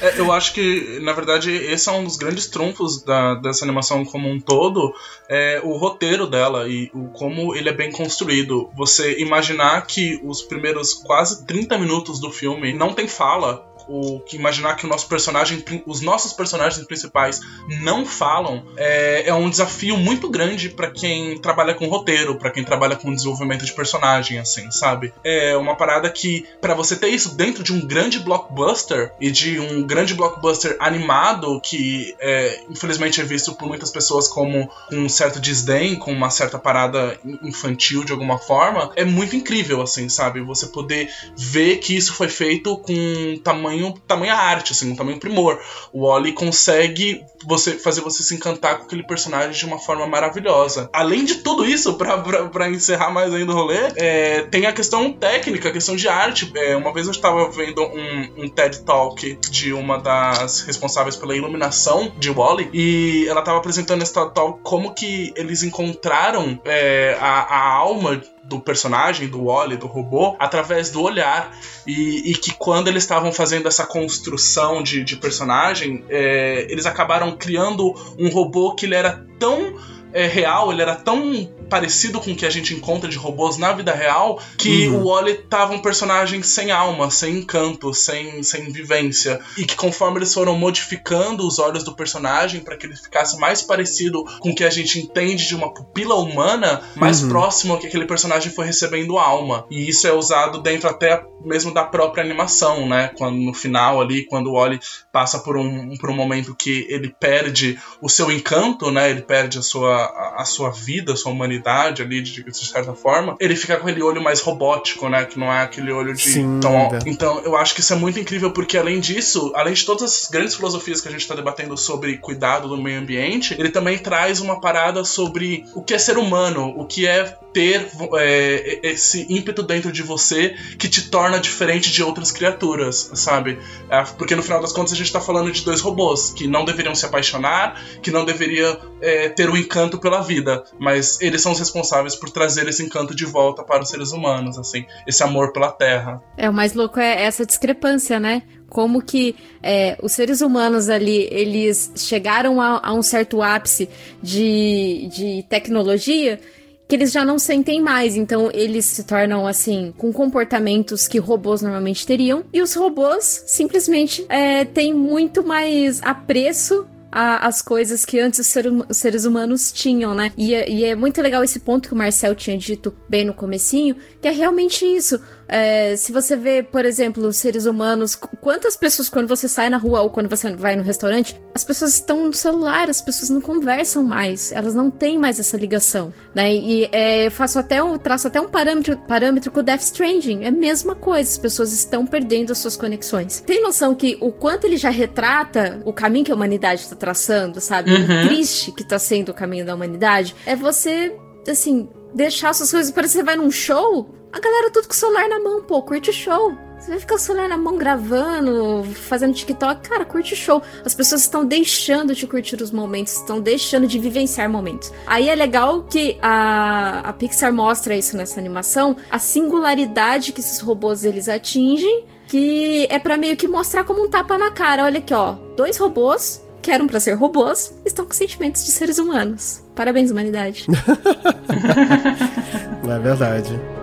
É, eu acho que, na verdade, esse é um dos grandes trunfos da, dessa animação como um todo, é o roteiro dela e o, como ele é bem construído. Você imaginar que os primeiros quase 30 minutos do filme não tem fala, o que imaginar que o nosso personagem, os nossos personagens principais não falam, é, é um desafio muito grande para quem trabalha com roteiro, para quem trabalha com desenvolvimento de personagem, assim, sabe? É uma parada que, para você ter isso dentro de um grande blockbuster e de um grande blockbuster animado, que é, infelizmente é visto por muitas pessoas como um certo desdém, com uma certa parada infantil de alguma forma, é muito incrível, assim, sabe? Você poder ver que isso foi feito com tamanho tamanho, tamanho arte, assim, um tamanho primor. O Wally consegue você fazer você se encantar com aquele personagem de uma forma maravilhosa. Além de tudo isso, para encerrar mais ainda o rolê, é, tem a questão técnica, a questão de arte. É, uma vez eu estava vendo um, um, TED Talk de uma das responsáveis pela iluminação de Wally e ela estava apresentando esse TED Talk como que eles encontraram é, a, a alma do personagem, do Wally, do robô, através do olhar. E, e que quando eles estavam fazendo essa construção de, de personagem, é, eles acabaram criando um robô que ele era tão é, real, ele era tão parecido com o que a gente encontra de robôs na vida real, que uhum. o Wally tava um personagem sem alma, sem encanto, sem, sem vivência. E que conforme eles foram modificando os olhos do personagem para que ele ficasse mais parecido com o que a gente entende de uma pupila humana, mais uhum. próximo ao que aquele personagem foi recebendo alma. E isso é usado dentro até mesmo da própria animação, né? Quando no final ali, quando o Wally passa por um, por um momento que ele perde o seu encanto, né? Ele perde a sua, a, a sua vida, a sua humanidade humanidade ali, de, de, certa forma, ele fica com aquele olho mais robótico, né? Que não é aquele olho de. Sim, tão... Então, eu acho que isso é muito incrível, porque além disso, além de todas as grandes filosofias que a gente está debatendo sobre cuidado do meio ambiente, ele também traz uma parada sobre o que é ser humano, o que é ter é, esse ímpeto dentro de você que te torna diferente de outras criaturas, sabe? É, porque no final das contas a gente tá falando de dois robôs que não deveriam se apaixonar, que não deveriam é, ter o um encanto pela vida, mas eles são os responsáveis por trazer esse encanto de volta para os seres humanos, assim, esse amor pela Terra. É, o mais louco é essa discrepância, né? Como que é, os seres humanos ali, eles chegaram a, a um certo ápice de, de tecnologia que eles já não sentem mais, então eles se tornam assim com comportamentos que robôs normalmente teriam e os robôs simplesmente é, têm muito mais apreço a, as coisas que antes os, ser, os, seres humanos tinham, né? E, é, e, é muito legal esse ponto que o Marcel tinha dito bem no comecinho, que é realmente isso. É, se você vê, por exemplo, os seres humanos, quantas pessoas, quando você sai na rua ou quando você vai no restaurante, as pessoas estão no celular, as pessoas não conversam mais, elas não têm mais essa ligação, né? E é, eu faço até um, traço até um parâmetro, parâmetro com o Death Stranding, é a mesma coisa, as pessoas estão perdendo as suas conexões. Tem noção que o quanto ele já retrata o caminho que a humanidade está traçando, sabe? Uhum. O triste que está sendo o caminho da humanidade, é você, assim, deixar suas coisas. Parece que você vai num show, a galera tudo com o celular na mão, pô, curte o show. Você vai ficar com o celular na mão gravando, fazendo TikTok. Cara, curte o show. As pessoas estão deixando de curtir os momentos, estão deixando de vivenciar momentos. Aí é legal que a, a Pixar mostra isso nessa animação, a singularidade que esses robôs eles atingem, que é para meio que mostrar como um tapa na cara. Olha aqui, ó, dois robôs que eram para ser robôs estão com sentimentos de seres humanos. Parabéns, humanidade. <laughs> é verdade.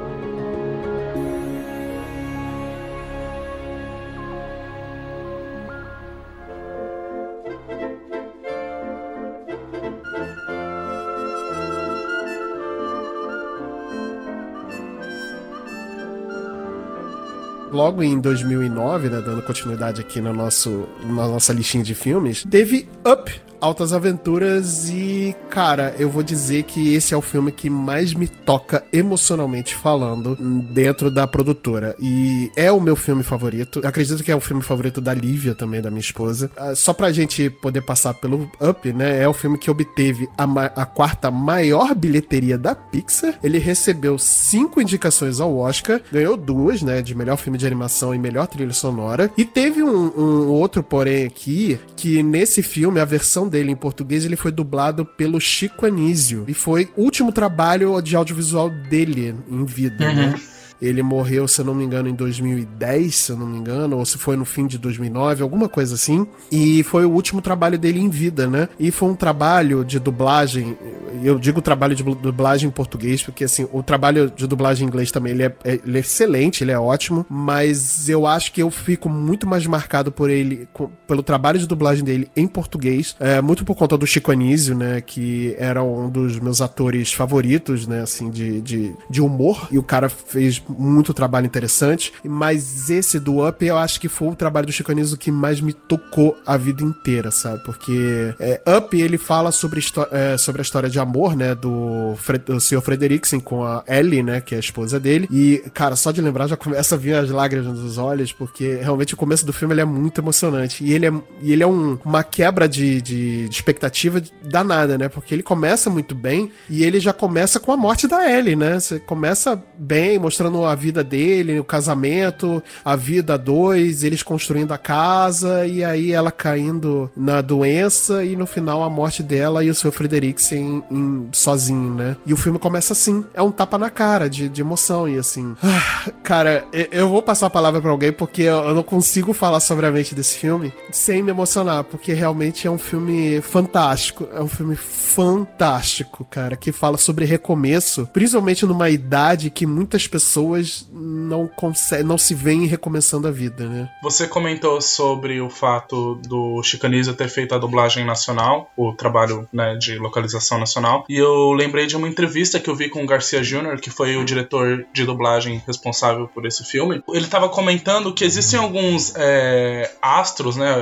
Logo em 2009, né, dando continuidade aqui no nosso, na nossa listinha de filmes, teve Up, Altas Aventuras e, cara, eu vou dizer que esse é o filme que mais me toca emocionalmente falando dentro da produtora. E é o meu filme favorito. Eu acredito que é o filme favorito da Lívia também, da minha esposa. Ah, Só pra gente poder passar pelo Up, né? É o filme que obteve a, a quarta maior bilheteria da Pixar. Ele recebeu cinco indicações ao Oscar, ganhou duas, né? De melhor filme de animação e melhor trilha sonora. E teve um, um outro, porém, aqui, que nesse filme, a versão dele em português, ele foi dublado pelo Chico Anísio. E foi o último trabalho de audiovisual dele em vida, né? Ele morreu, se eu não me engano, em 2010, se eu não me engano, ou se foi no fim de 2009, alguma coisa assim. E foi o último trabalho dele em vida, né? E foi um trabalho de dublagem. Eu digo trabalho de dublagem em português, porque assim, o trabalho de dublagem em inglês também ele é, é- ele é excelente, ele é ótimo. Mas eu acho que eu fico muito mais marcado por ele, co- pelo trabalho de dublagem dele em português. É, muito por conta do Chico Anísio, né? Que era um dos meus atores favoritos, né? Assim, de, de, de humor. E o cara fez muito trabalho interessante. Mas esse do Up, eu acho que foi o trabalho do Chico Anísio que mais me tocou a vida inteira, sabe? Porque é, Up, ele fala sobre, é, sobre a história de amor, né? Do, do Sr. Frederiksen com a Ellie, né? Que é a esposa dele. E, cara, só de lembrar já começa a vir as lágrimas nos olhos, porque realmente o começo do filme ele é muito emocionante. E ele é, e ele é um- uma quebra de, de, de expectativa danada, né? Porque ele começa muito bem e ele já começa com a morte da Ellie, né? Você começa bem, mostrando a vida dele, o casamento, a vida dois, eles construindo a casa e aí ela caindo na doença e no final a morte dela e o seu Frederiksen sozinho, né? E o filme começa assim, é um tapa na cara de, de emoção e assim. ah, Cara, eu- vou passar a palavra pra alguém porque eu não consigo falar sobre a mente desse filme sem me emocionar, porque realmente é um filme fantástico. É um filme fantástico, cara, que fala sobre recomeço, principalmente numa idade que muitas pessoas não conseguem, não se veem recomeçando a vida, né? Você comentou sobre o fato do Chicanismo ter feito a dublagem nacional, o trabalho né, de localização nacional, e eu lembrei de uma entrevista que eu vi com o Garcia Jr., que foi o diretor de dublagem responsável por esse filme. Ele estava comentando que existem alguns é, astros, né,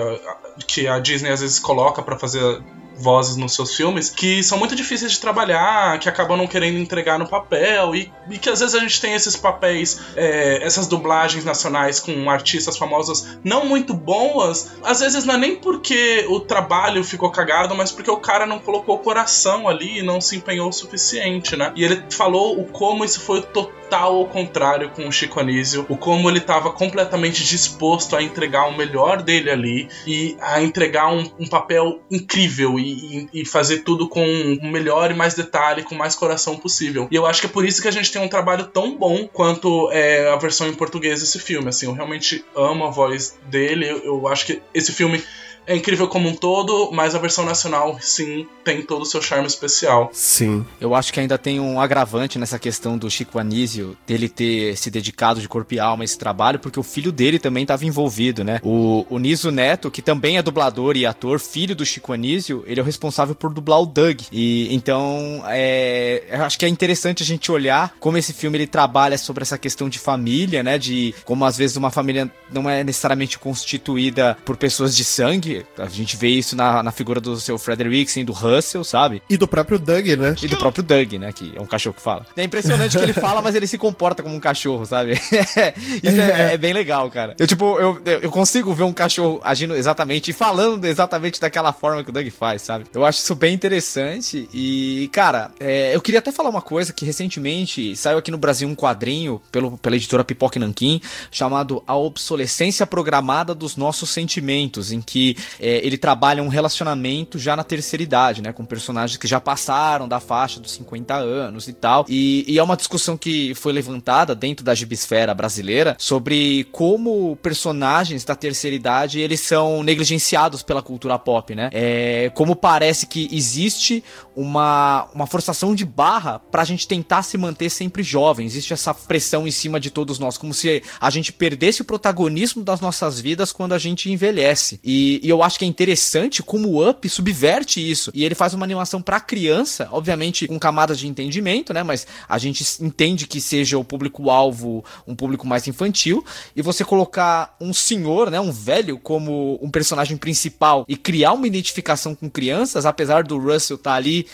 que a Disney às vezes coloca para fazer vozes nos seus filmes que são muito difíceis de trabalhar, que acabam não querendo entregar no papel e, e que às vezes a gente tem esses papéis, é, essas dublagens nacionais com artistas famosas não muito boas, às vezes não é nem porque o trabalho ficou cagado, mas porque o cara não colocou o coração ali e não se empenhou o suficiente, né? E ele falou o como isso foi total ao contrário com o Chico Anísio, o como ele estava completamente disposto a entregar o melhor dele ali e a entregar um, um papel incrível e, e- e fazer tudo com o melhor e mais detalhe, com mais coração possível. E eu acho que é por isso que a gente tem um trabalho tão bom quanto é, a versão em português desse filme. Assim, eu realmente amo a voz dele. Eu, eu acho que esse filme é incrível como um todo, mas a versão nacional, sim, tem todo o seu charme especial. Sim. Eu acho que ainda tem um agravante nessa questão do Chico Anísio, dele ter se dedicado de corpo e alma a esse trabalho, porque o filho dele também estava envolvido, né? O, o Niso Neto, que também é dublador e ator, filho do Chico Anísio, ele é o responsável por dublar o Doug. E então, é, eu acho que é interessante a gente olhar como esse filme ele trabalha sobre essa questão de família, né? De como às vezes uma família não é necessariamente constituída por pessoas de sangue. A gente vê isso na, na figura do seu Frederiksen, do Russell, sabe? E do próprio Doug, né? E do próprio Doug, né? Que é um cachorro que fala. É impressionante que ele fala, mas ele se comporta como um cachorro, sabe? <laughs> Isso é, é bem legal, cara. Eu, tipo, eu, eu consigo ver um cachorro agindo exatamente e falando exatamente daquela forma que o Doug faz, sabe? Eu acho isso bem interessante. E, cara, é, eu queria até falar uma coisa que recentemente saiu aqui no Brasil um quadrinho pelo, pela editora Pipoca Nanquim chamado A Obsolescência Programada dos Nossos Sentimentos, em que é, ele trabalha um relacionamento já na terceira idade, né? Com personagens que já passaram da faixa dos 50 anos e tal. E, e é uma discussão que foi levantada dentro da gibisfera brasileira sobre como personagens da terceira idade eles são negligenciados pela cultura pop, né? É, como parece que existe uma, uma forçação de barra pra gente tentar se manter sempre jovem. Existe essa pressão em cima de todos nós, como se a gente perdesse o protagonismo das nossas vidas quando a gente envelhece. E, e eu acho que é interessante como o Up subverte isso. E ele faz uma animação para criança, obviamente com camadas de entendimento, né? Mas a gente entende que seja o público-alvo um público mais infantil. E você colocar um senhor, né? Um velho, como um personagem principal e criar uma identificação com crianças, apesar do Russell estar tá ali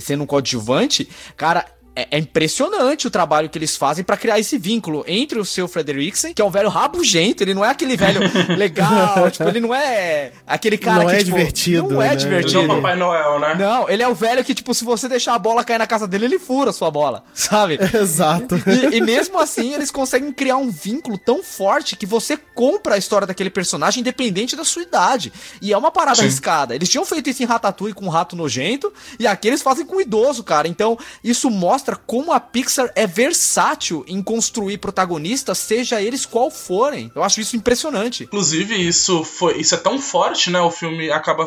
sendo um coadjuvante, cara, é, é, impressionante o trabalho que eles fazem para criar esse vínculo entre o seu Frederiksen, que é um velho rabugento, ele não é aquele velho <laughs> legal, tipo, ele não é aquele cara não que, é tipo, divertido, não é né? divertido. Ele é o Papai Noel, né? Não, ele é o velho que, tipo, se você deixar a bola cair na casa dele, ele fura a sua bola, sabe? <laughs> Exato. E, e mesmo assim, eles conseguem criar um vínculo tão forte que você compra a história daquele personagem independente da sua idade. E é uma parada Sim. arriscada. Eles tinham feito isso em Ratatouille com um rato nojento, e aqui eles fazem com um idoso, cara. Então, isso mostra como a Pixar é versátil em construir protagonistas, seja eles qual forem. Eu acho isso impressionante. Inclusive, isso foi. Isso é tão forte, né? O filme acaba,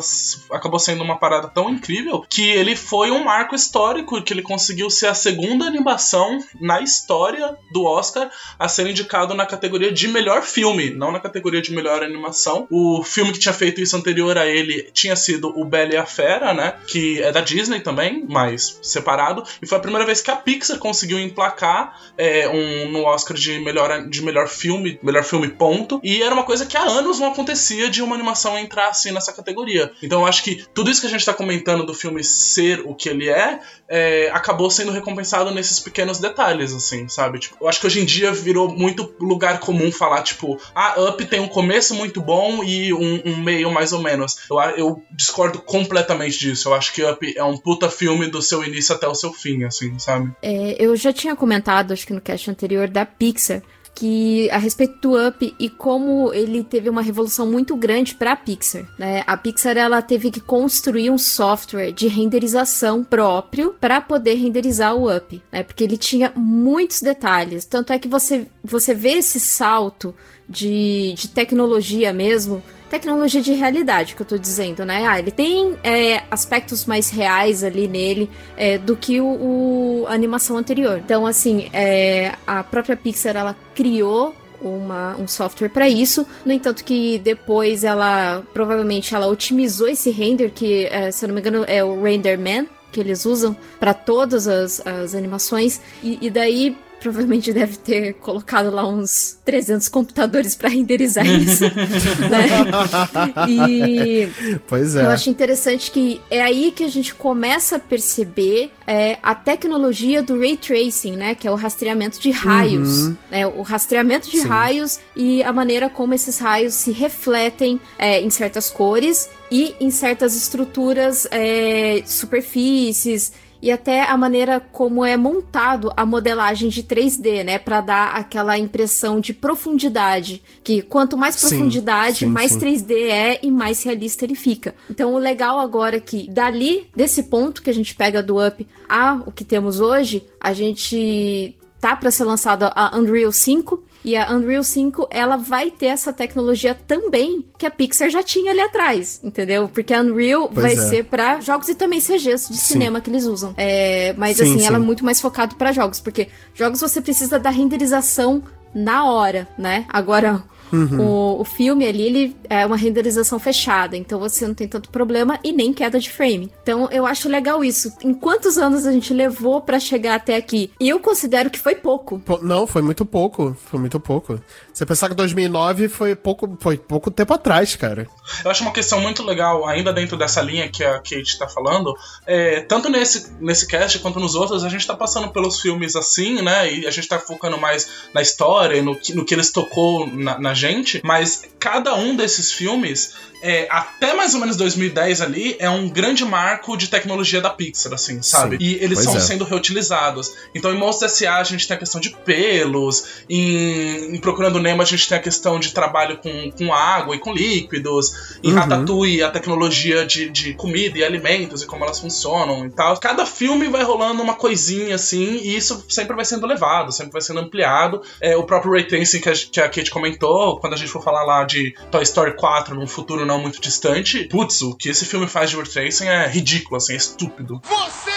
acabou sendo uma parada tão incrível que ele foi um marco histórico, que ele conseguiu ser a segunda animação na história do Oscar a ser indicado na categoria de melhor filme, não na categoria de melhor animação. O filme que tinha feito isso anterior a ele tinha sido O Bela e a Fera, né? Que é da Disney também, mas separado. E foi a primeira vez que a Pixar conseguiu emplacar é, um, no Oscar de melhor, de melhor filme, melhor filme ponto. E era uma coisa que há anos não acontecia de uma animação entrar assim nessa categoria. Então eu acho que tudo isso que a gente tá comentando do filme ser o que ele é, é, acabou sendo recompensado nesses pequenos detalhes, assim, sabe? Tipo, eu acho que hoje em dia virou muito lugar comum falar, tipo, ah, Up tem um começo muito bom e um, um meio mais ou menos. Eu, eu discordo completamente disso. Eu acho que Up é um puta filme do seu início até o seu fim, assim, sabe? É, eu já tinha comentado, acho que no cast anterior, da Pixar, que a respeito do Up e como ele teve uma revolução muito grande para a Pixar. Né? A Pixar ela teve que construir um software de renderização próprio para poder renderizar o Up, né? porque ele tinha muitos detalhes. Tanto é que você, você vê esse salto de, de tecnologia mesmo tecnologia de realidade que eu tô dizendo, né? Ah, ele tem é, aspectos mais reais ali nele é, do que o, o, a animação anterior. Então, assim, é, a própria Pixar ela criou uma, um software para isso. No entanto, que depois ela provavelmente ela otimizou esse render que, é, se eu não me engano, é o RenderMan que eles usam para todas as, as animações. E, e daí provavelmente deve ter colocado lá uns 300 computadores para renderizar isso, <laughs> né? E pois é. eu acho interessante que é aí que a gente começa a perceber é, a tecnologia do ray tracing, né? Que é o rastreamento de raios, Uhum. né? O rastreamento de Sim. raios e a maneira como esses raios se refletem é, em certas cores e em certas estruturas, é, superfícies e até a maneira como é montado a modelagem de 3D, né, Pra dar aquela impressão de profundidade, que quanto mais Sim, profundidade, sim, mais sim. 3D é e mais realista ele fica. Então o legal agora é que dali desse ponto que a gente pega do Up a o que temos hoje, a gente tá para ser lançada a Unreal 5 e a Unreal 5 ela vai ter essa tecnologia também que a Pixar já tinha ali atrás, entendeu? Porque a Unreal Pois vai é. ser para jogos e também CGs de Sim. cinema que eles usam. É, mas Sim, assim, ela é sim. muito mais focado para jogos, porque jogos você precisa da renderização na hora, né? Agora Uhum. o, o filme ali, ele é uma renderização fechada, então você não tem tanto problema e nem queda de frame. Então eu acho legal isso. Em quantos anos a gente levou pra chegar até aqui? E eu considero que foi pouco. Pô, Não, foi muito pouco. Foi muito pouco. Você pensar que 2009 foi pouco, foi pouco tempo atrás, cara. Eu acho uma questão muito legal, ainda dentro dessa linha que a Kate tá falando. É, tanto nesse, nesse cast quanto nos outros, a gente tá passando pelos filmes assim, né? E a gente tá focando mais na história e no que, no que eles tocou na, na gente. Mas cada um desses filmes, é, até mais ou menos 2010 ali, é um grande marco de tecnologia da Pixar, assim, sabe? Sim, E eles estão é. sendo reutilizados. Então em Monstros S.A. a gente tem a questão de pelos, em, em Procurando Nemo a gente tem a questão de trabalho com, com água e com líquidos, em Uhum. Ratatouille a tecnologia de, de comida e alimentos e como elas funcionam e tal. Cada filme vai rolando uma coisinha assim, e isso sempre vai sendo levado, sempre vai sendo ampliado. É, o próprio Ray Tracing que a, que a Kate comentou, quando a gente for falar lá de Toy Story 4 num futuro não muito distante, putz, o que esse filme faz de Ray Tracing é ridículo, assim, é estúpido. Você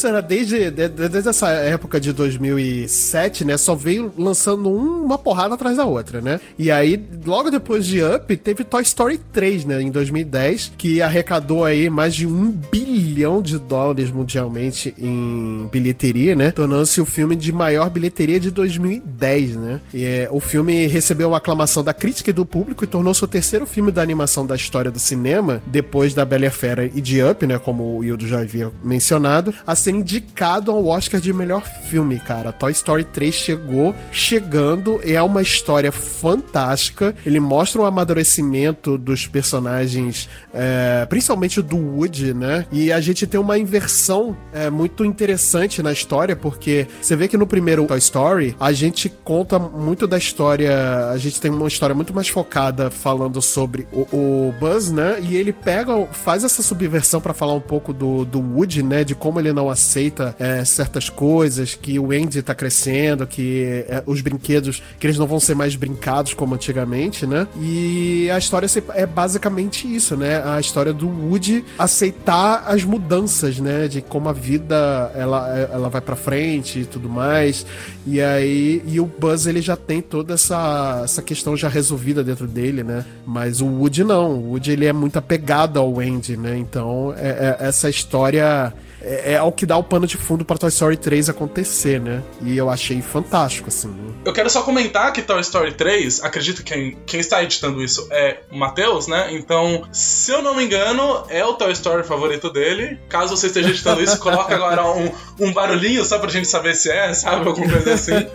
Pixar, desde, de- de- desde essa época de 2007, né, só veio lançando um- uma porrada atrás da outra, né? E aí, logo depois de Up, teve Toy Story 3, né, em 2010, que arrecadou aí mais de um bilhão de dólares mundialmente em bilheteria, né? Tornando-se o filme de maior bilheteria de 2010, né? E é, o filme recebeu uma aclamação da crítica e do público e tornou-se o terceiro filme da animação da história do cinema, depois da Bela e Fera e de Up, né? Como o Hildo já havia mencionado, a ser indicado ao Oscar de melhor filme, cara. Toy Story 3 chegou chegando, é uma história fantástica. Ele mostra o amadurecimento dos personagens, é, principalmente do Woody, né? E a gente tem uma inversão é, muito interessante na história, porque você vê que no primeiro Toy Story, a gente conta muito da história, a gente tem uma história muito mais focada falando sobre o, o Buzz, né? E ele pega, faz essa subversão pra falar um pouco do, do Woody, né? De como ele não aceita é, certas coisas, que o Andy tá crescendo, que é, os brinquedos, que eles não vão ser mais brincados como antigamente, né? E a história é basicamente isso, né? A história do Woody aceitar as mudanças, né? De como a vida ela, ela vai pra frente e tudo mais. E aí, e o Buzz ele já tem toda essa, essa questão já resolvida dentro dele, né? Mas o Woody não. O Woody ele é muito apegado ao Andy, né? Então, é- é- essa história é, é o que dá o pano de fundo pra Toy Story 3 acontecer, né? E eu achei fantástico, assim. né? Eu quero só comentar que Toy Story 3, acredito que quem, quem está editando isso é o Matheus, né? Então, se eu não me engano, é o Toy Story favorito dele. Caso você esteja editando isso, coloca agora um, um barulhinho só pra gente saber se é, sabe? Alguma coisa assim. <laughs>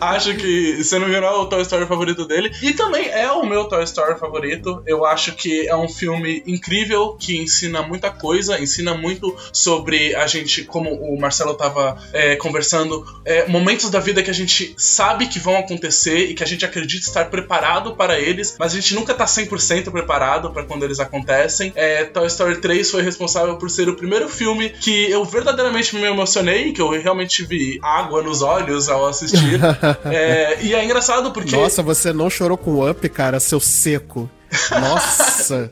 Acho que, se não me engano, é o Toy Story favorito dele. E também é o meu Toy Story favorito. Eu acho que é um filme incrível que ensina muita coisa, ensina muito sobre a gente, como o Marcelo tava é, conversando, é, momentos da vida que a gente sabe que vão acontecer e que a gente acredita estar preparado para eles, mas a gente nunca tá 100% preparado para quando eles acontecem. É, Toy Story 3 foi responsável por ser o primeiro filme que eu verdadeiramente me emocionei, que eu realmente vi água nos olhos ao assistir. <laughs> <laughs> É, e é engraçado porque. Nossa, você não chorou com o Up, cara, seu seco. Nossa!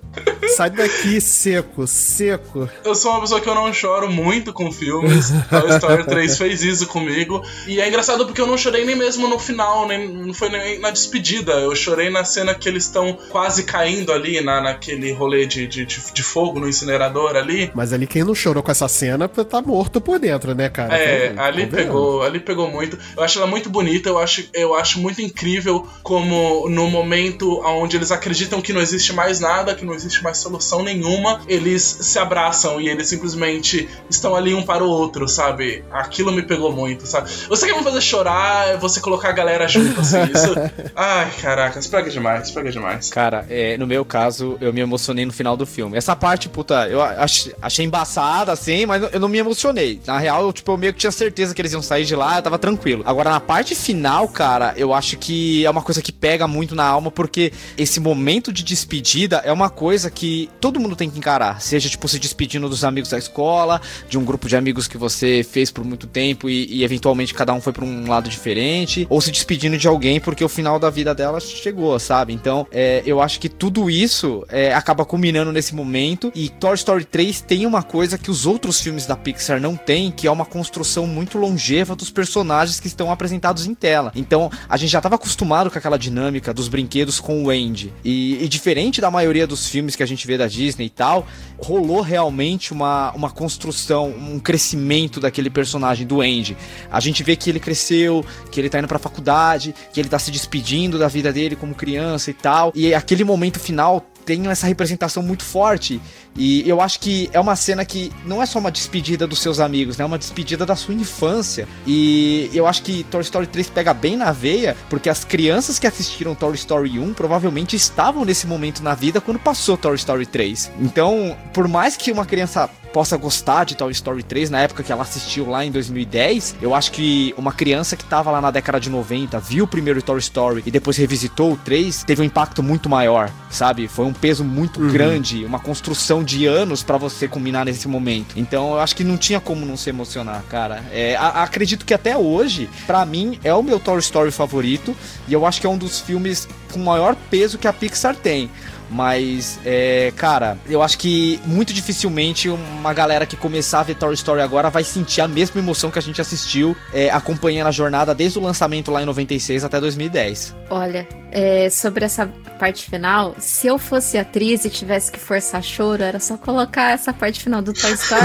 Sai daqui, seco, seco. Eu sou uma pessoa que eu não choro muito com filmes. Toy Story 3 fez isso comigo. E é engraçado porque eu não chorei nem mesmo no final, nem, não foi nem na despedida. Eu chorei na cena que eles estão quase caindo ali, na, naquele rolê de, de, de, de fogo no incinerador ali. Mas ali quem não chorou com essa cena tá morto por dentro, né, cara? É, Então, ali convenhamos. pegou, ali pegou muito. Eu acho ela muito bonita, eu acho, eu acho muito incrível como no momento onde eles acreditam que não existe mais nada, que não existe mais solução nenhuma, eles se abraçam e eles simplesmente estão ali um para o outro, sabe? Aquilo me pegou muito, sabe? Você quer me fazer chorar, é você colocar a galera junto, assim, <laughs> isso. Ai, caraca, isso pega demais, isso pega demais. Cara, é, no meu caso, eu me emocionei no final do filme. Essa parte, puta, eu ach- achei embaçada, assim, mas eu não me emocionei. Na real, eu, tipo, eu meio que tinha certeza que eles iam sair de lá, eu tava tranquilo. Agora, na parte final, cara, eu acho que é uma coisa que pega muito na alma, porque esse momento de despedida é uma coisa que todo mundo tem que encarar. Seja, tipo, se despedindo dos amigos da escola, de um grupo de amigos que você fez por muito tempo e, e eventualmente cada um foi pra um lado diferente, ou se despedindo de alguém porque o final da vida dela chegou, sabe? Então, é, eu acho que tudo isso é, acaba culminando nesse momento. E Toy Story 3 tem uma coisa que os outros filmes da Pixar não têm, que é uma construção muito longeva dos personagens que estão apresentados em tela. Então, a gente já estava acostumado com aquela dinâmica dos brinquedos com o Andy. E, e diferente da maioria dos filmes que a gente vê da Disney e tal, rolou realmente uma, uma construção, um crescimento daquele personagem do Andy. A gente vê que ele cresceu, que ele tá indo pra faculdade, que ele tá se despedindo da vida dele como criança e tal. E aquele momento final tem essa representação muito forte. E eu acho que é uma cena que não é só uma despedida dos seus amigos, né? É uma despedida da sua infância. E eu acho que Toy Story 3 pega bem na veia, porque as crianças que assistiram Toy Story 1 provavelmente estavam nesse momento na vida quando passou Toy Story 3. Então, por mais que uma criança possa gostar de Toy Story 3 na época que ela assistiu lá em 2010, eu acho que uma criança que tava lá na década de 90, viu o primeiro Toy Story e depois revisitou o 3, teve um impacto muito maior, sabe? Foi um peso muito grande, uma construção de anos pra você culminar nesse momento. Então eu acho que não tinha como não se emocionar, cara. É, a- acredito que até hoje, pra mim, é o meu Toy Story favorito e eu acho que é um dos filmes com maior peso que a Pixar tem. Mas, é, cara, eu acho que muito dificilmente uma galera que começar a ver Toy Story agora vai sentir a mesma emoção que a gente assistiu é, acompanhando a jornada desde o lançamento lá em 96 até 2010. Olha, é, sobre essa parte final, se eu fosse atriz e tivesse que forçar choro, era só colocar essa parte final do Toy Story.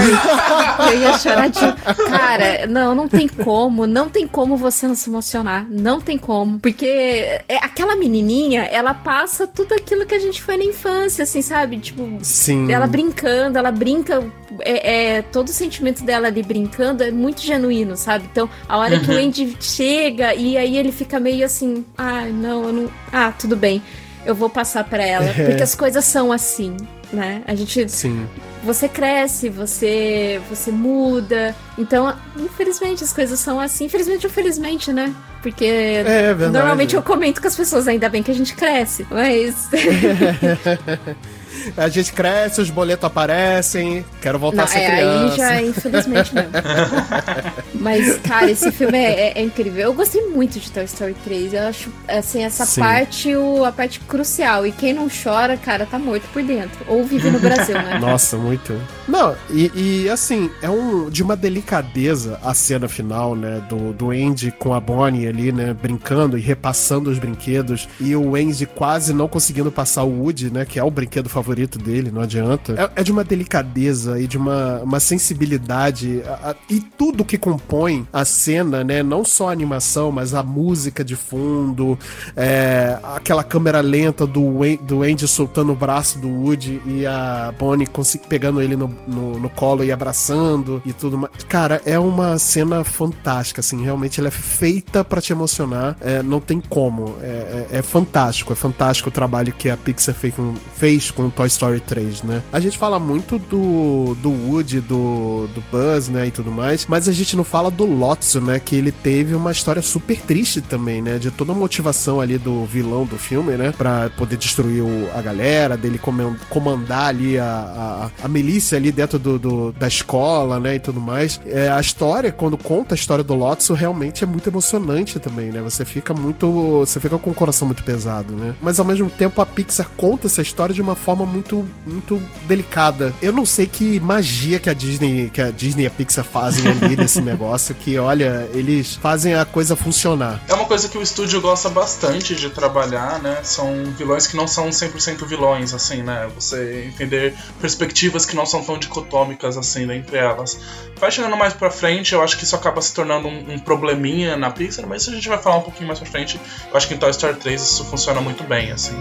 eu ia chorar de. Cara, não, não tem como, não tem como você não se emocionar. Não tem como. Porque é, aquela menininha, ela passa tudo aquilo que a gente foi na infância, assim, sabe? Tipo, Sim. ela brincando, ela brinca. É, é, todo o sentimento dela ali brincando é muito genuíno, sabe? Então, a hora que o Andy chega e aí ele fica meio assim, ah, não, eu não. Ah, tudo bem. Eu vou passar pra ela. <laughs> Porque as coisas são assim, né? A gente. Sim. Você cresce, você. você muda. Então, infelizmente, as coisas são assim. Infelizmente ou felizmente, né? Porque É verdade. normalmente eu comento com as pessoas, ainda bem que a gente cresce. Mas. <laughs> A gente cresce, os boletos aparecem, quero voltar Não, a ser é, criança. aí já é infelizmente mesmo. <laughs> Mas, cara, esse filme é, é- é incrível. Eu gostei muito de Toy Story 3. Eu acho, assim, essa Sim. parte o, a parte crucial. E quem não chora, cara, tá morto por dentro. Ou vive no Brasil, né? <laughs> Nossa, muito. Não, e, e, assim, é um de uma delicadeza a cena final, né? Do, do Andy com a Bonnie ali, né? Brincando e repassando os brinquedos. E o Andy quase não conseguindo passar o Woody, né? Que é o brinquedo favorito dele, não adianta. É, é de uma delicadeza e de uma, uma sensibilidade. a- a- e tudo que compõe a cena, né? Não só a animação, mas a música de fundo, é, aquela câmera lenta do, do Andy soltando o braço do Woody e a Bonnie pegando ele no, no, no colo e abraçando e tudo mais. Cara, é uma cena fantástica, assim, realmente ela é feita pra te emocionar, é, não tem como. É, é- é fantástico, é fantástico o trabalho que a Pixar fez com, fez com Toy Story 3, né? A gente fala muito do, do Woody, do, do Buzz, né, e tudo mais, mas a gente não fala do Lotso, né, que ele teve uma história super triste também, né, de toda a motivação ali do vilão do filme, né, pra poder destruir o- a galera, dele comandar ali a, a, a milícia ali dentro do, do- da escola, né, e tudo mais. É, a história, quando conta a história do Lotso, realmente é muito emocionante também, né, você fica muito, você fica com o coração muito pesado, né, mas ao mesmo tempo a Pixar conta essa história de uma forma muito, muito delicada. Eu não sei que magia que a Disney, que a Disney e a Pixar fazem ali <laughs> nesse negócio, que olha, eles fazem a coisa funcionar. É uma coisa que o estúdio gosta bastante de trabalhar, né? São vilões que não são 100% vilões, assim, né? Você entender perspectivas que não são tão dicotômicas, assim, né, entre elas. Vai chegando mais pra frente, eu acho que isso acaba se tornando um, um probleminha na Pixar, mas isso a gente vai falar um pouquinho mais pra frente. Eu acho que em Toy Story 3 isso funciona muito bem, assim.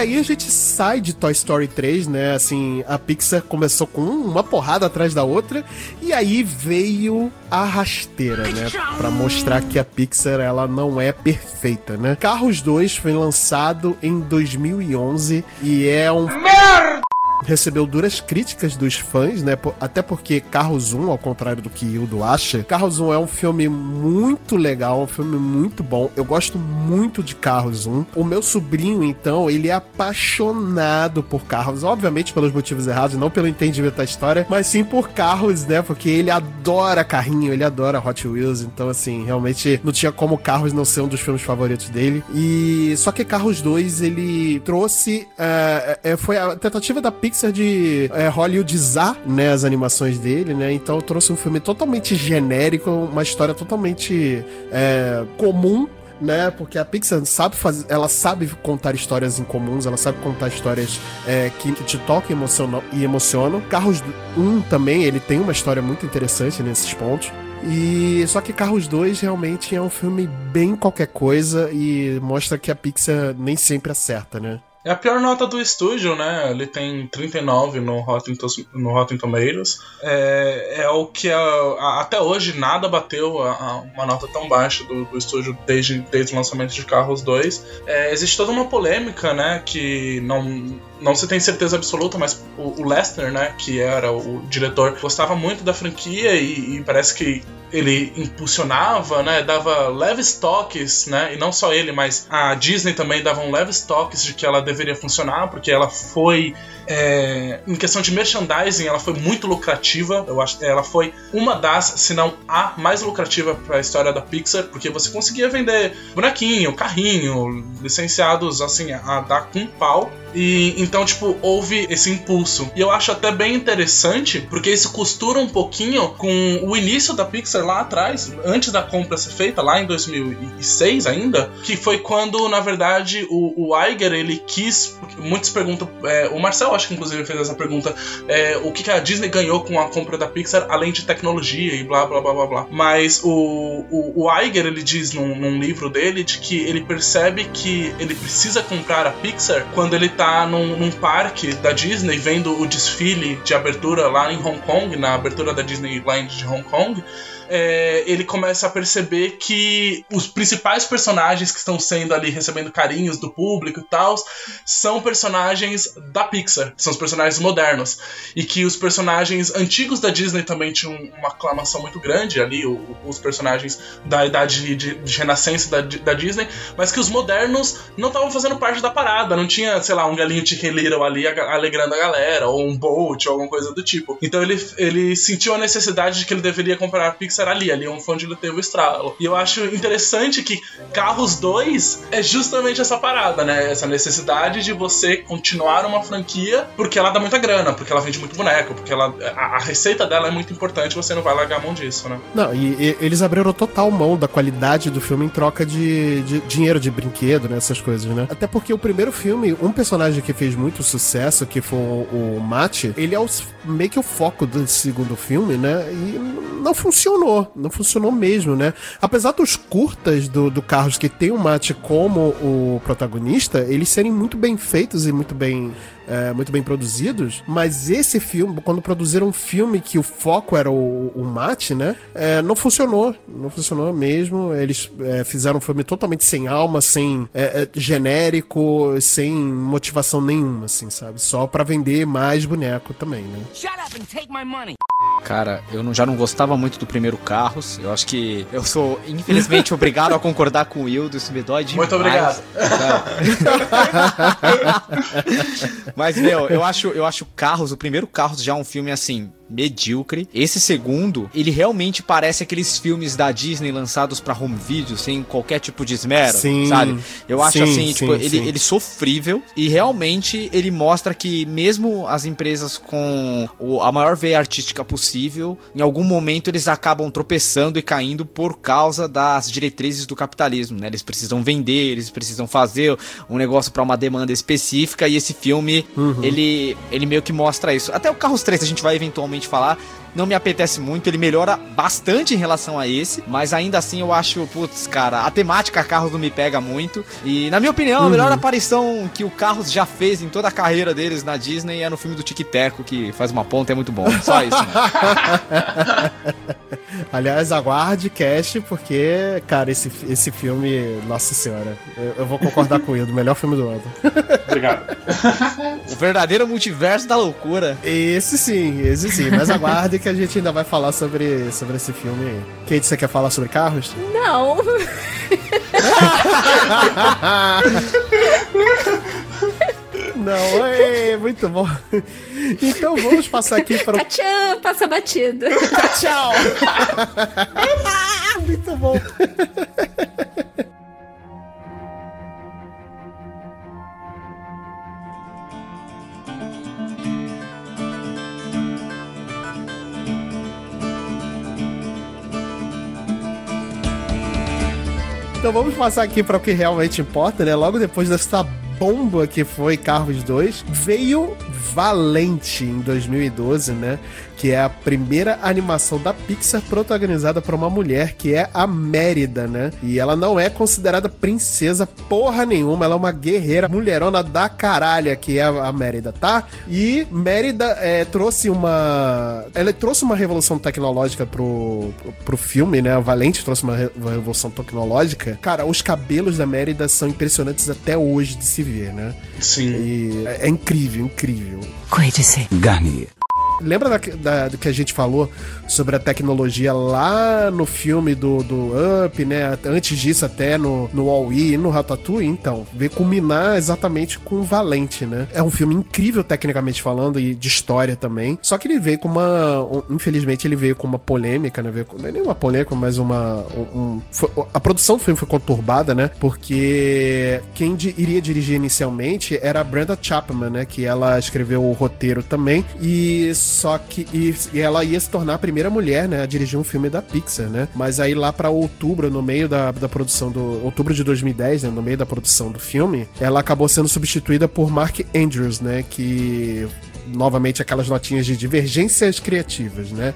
Aí a gente sai de Toy Story 3, né? Assim, a Pixar começou com uma porrada atrás da outra e aí veio a rasteira, né? Pra mostrar que a Pixar ela não é perfeita, né? Carros 2 foi lançado em 2011 e é um recebeu duras críticas dos fãs, né? Até porque Carros 1, ao contrário do que Hildo acha, Carros 1 é um filme muito legal, um filme muito bom. Eu gosto muito de Carros 1. O meu sobrinho, então, ele é apaixonado por carros, obviamente pelos motivos errados, não pelo entendimento da história, mas sim por carros, né? Porque ele adora carrinho, ele adora Hot Wheels, então, assim, realmente não tinha como Carros não ser um dos filmes favoritos dele. E só que Carros 2, ele trouxe. é, foi a tentativa da Pixar de é, Hollywoodizar né, as animações dele, né? Então trouxe um filme totalmente genérico, uma história totalmente é, comum né? Porque a Pixar sabe fazer, ela sabe contar histórias incomuns, ela sabe contar histórias é, que, que te tocam e emocionam. Carros 1 também, ele tem uma história muito interessante nesses pontos. E só que Carros 2 realmente é um filme bem qualquer coisa e mostra que a Pixar nem sempre acerta, né? É a pior nota do estúdio, né? Ele tem 39 no Rotten, no Rotten Tomatoes. É, é o que a- a- até hoje nada bateu a uma nota tão baixa do, do estúdio desde, desde o lançamento de Carros 2. É, existe toda uma polêmica, né? Que não, não se tem certeza absoluta, mas o, o Lester, né, que era o diretor, gostava muito da franquia e, e parece que ele impulsionava, né, dava leves toques, né, e não só ele, mas a Disney também dava um leves toques de que ela deveria funcionar, porque ela foi é, em questão de merchandising, ela foi muito lucrativa. Eu acho ela foi uma das, se não a mais lucrativa para a história da Pixar, porque você conseguia vender bonequinho, carrinho, licenciados assim a dar com pau. E então, tipo, houve esse impulso. E eu acho até bem interessante, porque isso costura um pouquinho com o início da Pixar lá atrás, antes da compra ser feita, lá em 2006 ainda, que foi quando, na verdade, o, o Iger ele quis. Muitos perguntam. É, o Marcel, acho que inclusive fez essa pergunta: é, o que, que a Disney ganhou com a compra da Pixar, além de tecnologia e blá blá blá blá blá. Mas o, o, o Iger ele diz num, num livro dele de que ele percebe que ele precisa comprar a Pixar quando ele tá num, num, parque da Disney vendo o desfile de abertura lá em Hong Kong, na abertura da Disneyland de Hong Kong é, ele começa a perceber que os principais personagens que estão sendo ali recebendo carinhos do público e tal são personagens da Pixar, são os personagens modernos. E que os personagens antigos da Disney também tinham uma aclamação muito grande ali, o, os personagens da idade de, de renascença da, da, Disney, mas que os modernos não estavam fazendo parte da parada, não tinha, sei lá, um galinho de Little ali alegrando a galera, ou um Bolt, ou alguma coisa do tipo. Então ele, ele sentiu a necessidade de que ele deveria comprar a Pixar era ali, ali é onde ele teve o estralo. E eu acho interessante que Carros 2 é justamente essa parada, né? Essa necessidade de você continuar uma franquia porque ela dá muita grana, porque ela vende muito boneco, porque ela, a, a receita dela é muito importante, você não vai largar a mão disso, né? Não, e, e eles abriram total mão da qualidade do filme em troca de, de dinheiro de brinquedo, né? Essas coisas, né? Até porque o primeiro filme, um personagem que fez muito sucesso, que foi o, o Matt, ele é meio que o foco do segundo filme, né? E não funcionou funcionou. Não funcionou mesmo, né? Apesar dos curtas do, do Carlos que tem o Matt como o protagonista, eles serem muito bem feitos e muito bem é, muito bem produzidos, mas esse filme, quando produziram um filme que o foco era o, o mate, né? É, não funcionou. Não funcionou mesmo. Eles é, fizeram um filme totalmente sem alma, sem é, é, genérico, sem motivação nenhuma, assim, sabe? Só para vender mais boneco também, né? Shut up and take my money. Cara, eu não, já não gostava muito do primeiro Carros. Eu acho que eu sou, infelizmente, obrigado a concordar com o Wildo. Isso me dói demais. Muito obrigado. <laughs> <laughs> Mas, meu, eu acho, eu acho Carros, o primeiro Carros já é um filme assim, medíocre. Esse segundo, ele realmente parece aqueles filmes da Disney lançados para home video, sem qualquer tipo de esmero, sim, sabe? Eu acho sim, assim, sim, tipo, ele, ele sofrível e realmente ele mostra que mesmo as empresas com a maior veia artística possível, em algum momento eles acabam tropeçando e caindo por causa das diretrizes do capitalismo, né? Eles precisam vender, eles precisam fazer um negócio para uma demanda específica e esse filme, uhum. ele, ele meio que mostra isso. Até o Carros 3 a gente vai eventualmente falar. Não me apetece muito, ele melhora bastante em relação a esse, mas ainda assim eu acho, putz, cara, a temática Carros não me pega muito. E, na minha opinião, a melhor uhum. aparição que o Carros já fez em toda a carreira deles na Disney é no filme do Tic Teco, que faz uma ponta, é muito bom. Só isso. <laughs> Aliás, aguarde cast, porque, cara, esse, esse filme, nossa senhora, eu, eu vou concordar com ele, o melhor filme do ano. <laughs> Obrigado. o verdadeiro multiverso da loucura. Esse sim, esse sim. Mas aguarde que a gente ainda vai falar sobre, sobre esse filme. Kate, você quer falar sobre carros? <laughs> Não. Não, é muito bom. Então vamos passar aqui para o. Tchau, passa batido. Tchau. <laughs> muito bom. Então vamos passar aqui para o que realmente importa, né? Logo depois dessa bomba que foi Carros 2, veio Valente em 2012, né? Que é a primeira animação da Pixar protagonizada por uma mulher, que é a Mérida, né? E ela não é considerada princesa porra nenhuma, ela é uma guerreira mulherona da caralha, que é a Mérida, tá? E Mérida é, trouxe uma. Ela trouxe uma revolução tecnológica pro, pro filme, né? A Valente trouxe uma, re... uma revolução tecnológica. Cara, os cabelos da Mérida são impressionantes até hoje de se ver, né? Sim. E é, é incrível, incrível. Garnier. Lembra da, da- do que a gente falou sobre a tecnologia lá no filme do, do Up, né? Antes disso, até no, no Wall-E e no Ratatouille? Então, veio culminar exatamente com o Valente, né? É um filme incrível, tecnicamente falando, e de história também. Só que ele veio com uma. um- infelizmente, ele veio com uma polêmica, né? Veio com, não é nem uma polêmica, mas uma. um- foi- a produção do filme foi conturbada, né? Porque quem iria dirigir inicialmente era a Brenda Chapman, né? Que ela escreveu o roteiro também. E só que. E, e ela ia se tornar a primeira mulher, né? A dirigir um filme da Pixar, né? Mas aí lá pra outubro, no meio da, da produção do. Outubro de 2010, né? No meio da produção do filme, ela acabou sendo substituída por Mark Andrews, né? Que. Novamente, aquelas notinhas de divergências criativas, né?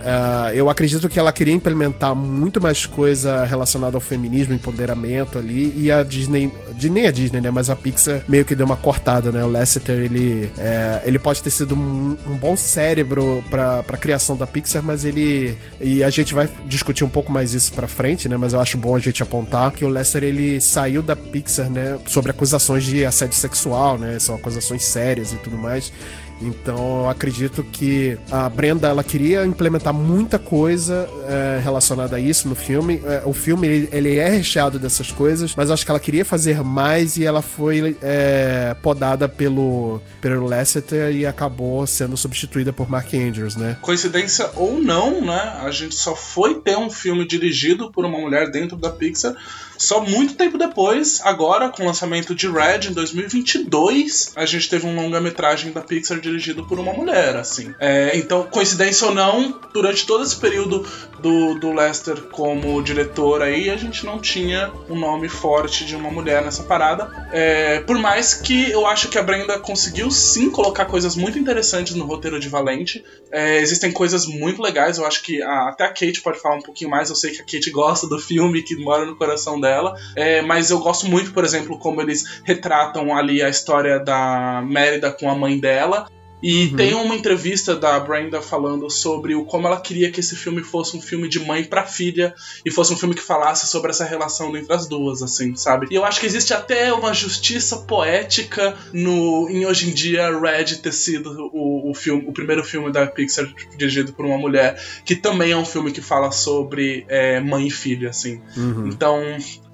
Ah, eu acredito que ela queria implementar muito mais coisa relacionada ao feminismo, empoderamento ali, e a Disney, nem a Disney, né, mas a Pixar meio que deu uma cortada, né, o Lasseter, ele, é, ele pode ter sido um, um bom cérebro pra, pra criação da Pixar, mas ele, e a gente vai discutir um pouco mais isso pra frente, né, mas eu acho bom a gente apontar que o Lasseter, ele saiu da Pixar, né, sobre acusações de assédio sexual, né, são acusações sérias e tudo mais, então eu acredito que a Brenda ela queria implementar muita coisa é, relacionada a isso no filme. É, o filme ele, ele é recheado dessas coisas, mas acho que ela queria fazer mais e ela foi é, podada pelo, pelo Lasseter e acabou sendo substituída por Mark Andrews, né? Coincidência ou não, né? A gente só foi ter um filme dirigido por uma mulher dentro da Pixar só muito tempo depois, agora com o lançamento de Red em 2022, a gente teve um longa-metragem da Pixar dirigido por uma mulher, assim. É, então, coincidência ou não, durante todo esse período do, do Lester como diretor aí, a gente não tinha um nome forte de uma mulher nessa parada. É, por mais que eu acho que a Brenda conseguiu sim colocar coisas muito interessantes no roteiro de Valente. É, existem coisas muito legais, eu acho que a- até a Kate pode falar um pouquinho mais. Eu sei que a Kate gosta do filme, que mora no coração dela. É, mas eu gosto muito, por exemplo, como eles retratam ali a história da Mérida com a mãe dela. E tem uma entrevista da Brenda falando sobre o como ela queria que esse filme fosse um filme de mãe pra filha e fosse um filme que falasse sobre essa relação entre as duas, assim, sabe? E eu acho que existe até uma justiça poética no em hoje em dia Red ter sido o, o filme, o primeiro filme da Pixar dirigido por uma mulher, que também é um filme que fala sobre é, mãe e filha, assim. Então,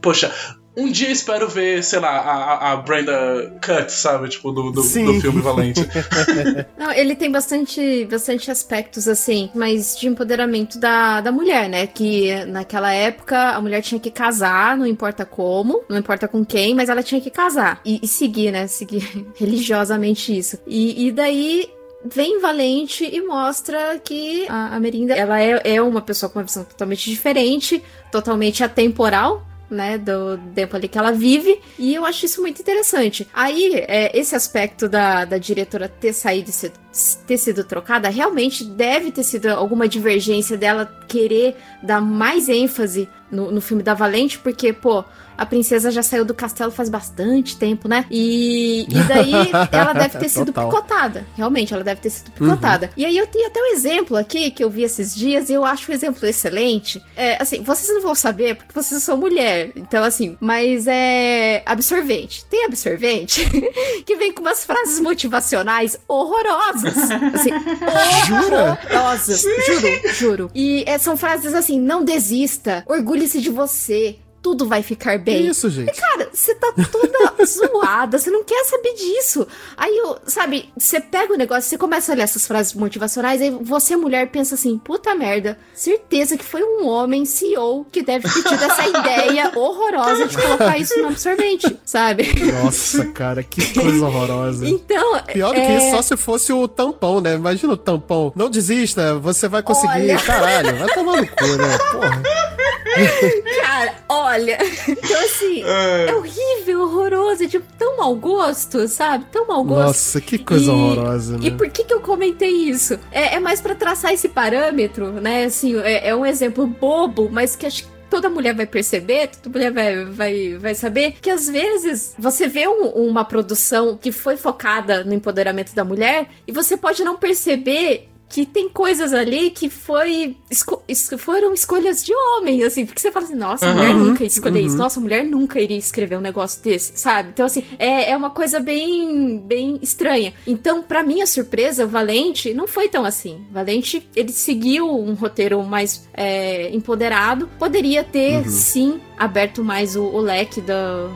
poxa. Um dia espero ver, sei lá, a, a- Brenda Cut, sabe? Tipo, do, do, Sim. do filme Valente. <laughs> Não, ele tem bastante, bastante aspectos, assim, mas de empoderamento da, da mulher, né? Que naquela época a mulher tinha que casar, não importa como, não importa com quem, mas ela tinha que casar. E, e seguir, né? Seguir <laughs> religiosamente isso. E, e daí. Vem Valente e mostra que a, a Merinda ela é, é uma pessoa com uma visão totalmente diferente, totalmente atemporal, né, do tempo ali que ela vive, e eu acho isso muito interessante. Aí, é, esse aspecto da, da diretora ter saído e ser- ter sido trocada, realmente deve ter sido alguma divergência dela querer dar mais ênfase no, no filme da Valente, porque, pô, a princesa já saiu do castelo faz bastante tempo, né? E, e daí <laughs> ela deve ter sido picotada. Realmente, ela deve ter sido picotada. E aí eu tenho até um exemplo aqui que eu vi esses dias e eu acho um exemplo excelente. É, assim, vocês não vão saber porque vocês são mulher. Então, assim, mas é. Absorvente. Tem absorvente <laughs> que vem com umas frases motivacionais horrorosas. Assim, Jura? horrorosas. Juro, juro. E é, são frases assim: não desista, orgulhe-se de você. Tudo vai ficar Que bem. isso, gente? Cara, você tá toda <laughs> zoada, você não quer saber disso. Aí, eu, sabe, você pega o negócio, você começa a ler essas frases motivacionais, aí você, mulher, pensa assim: puta merda, certeza que foi um homem CEO que deve ter tido essa ideia horrorosa de colocar isso no absorvente, sabe? Nossa, cara, que coisa horrorosa. Então. Pior do que é, isso, só se fosse o tampão, né? Imagina o tampão. Não desista, você vai conseguir. Olha. Caralho, vai tomar no cu, né? Porra. <laughs> Cara, olha. Então, assim, <laughs> é, horrível, horroroso, é de tão mau gosto, sabe? Tão mau gosto. Nossa, que coisa horrorosa, né? E por que, que eu comentei isso? É, é mais pra traçar esse parâmetro, né? Assim, é, é um exemplo bobo, mas que acho que toda mulher vai perceber, toda mulher vai, vai, vai saber que às vezes você vê um- uma produção que foi focada no empoderamento da mulher e você pode não perceber que tem coisas ali que foi esco es foram escolhas de homem, assim, porque você fala assim, nossa, Uhum. mulher nunca ia escolher isso, nossa, mulher nunca iria escrever um negócio desse, sabe? Então, assim, é, é uma coisa bem, bem estranha. Então, pra minha surpresa, o Valente não foi tão assim. Valente, ele seguiu um roteiro mais é, empoderado, poderia ter, sim, aberto mais o, o leque da,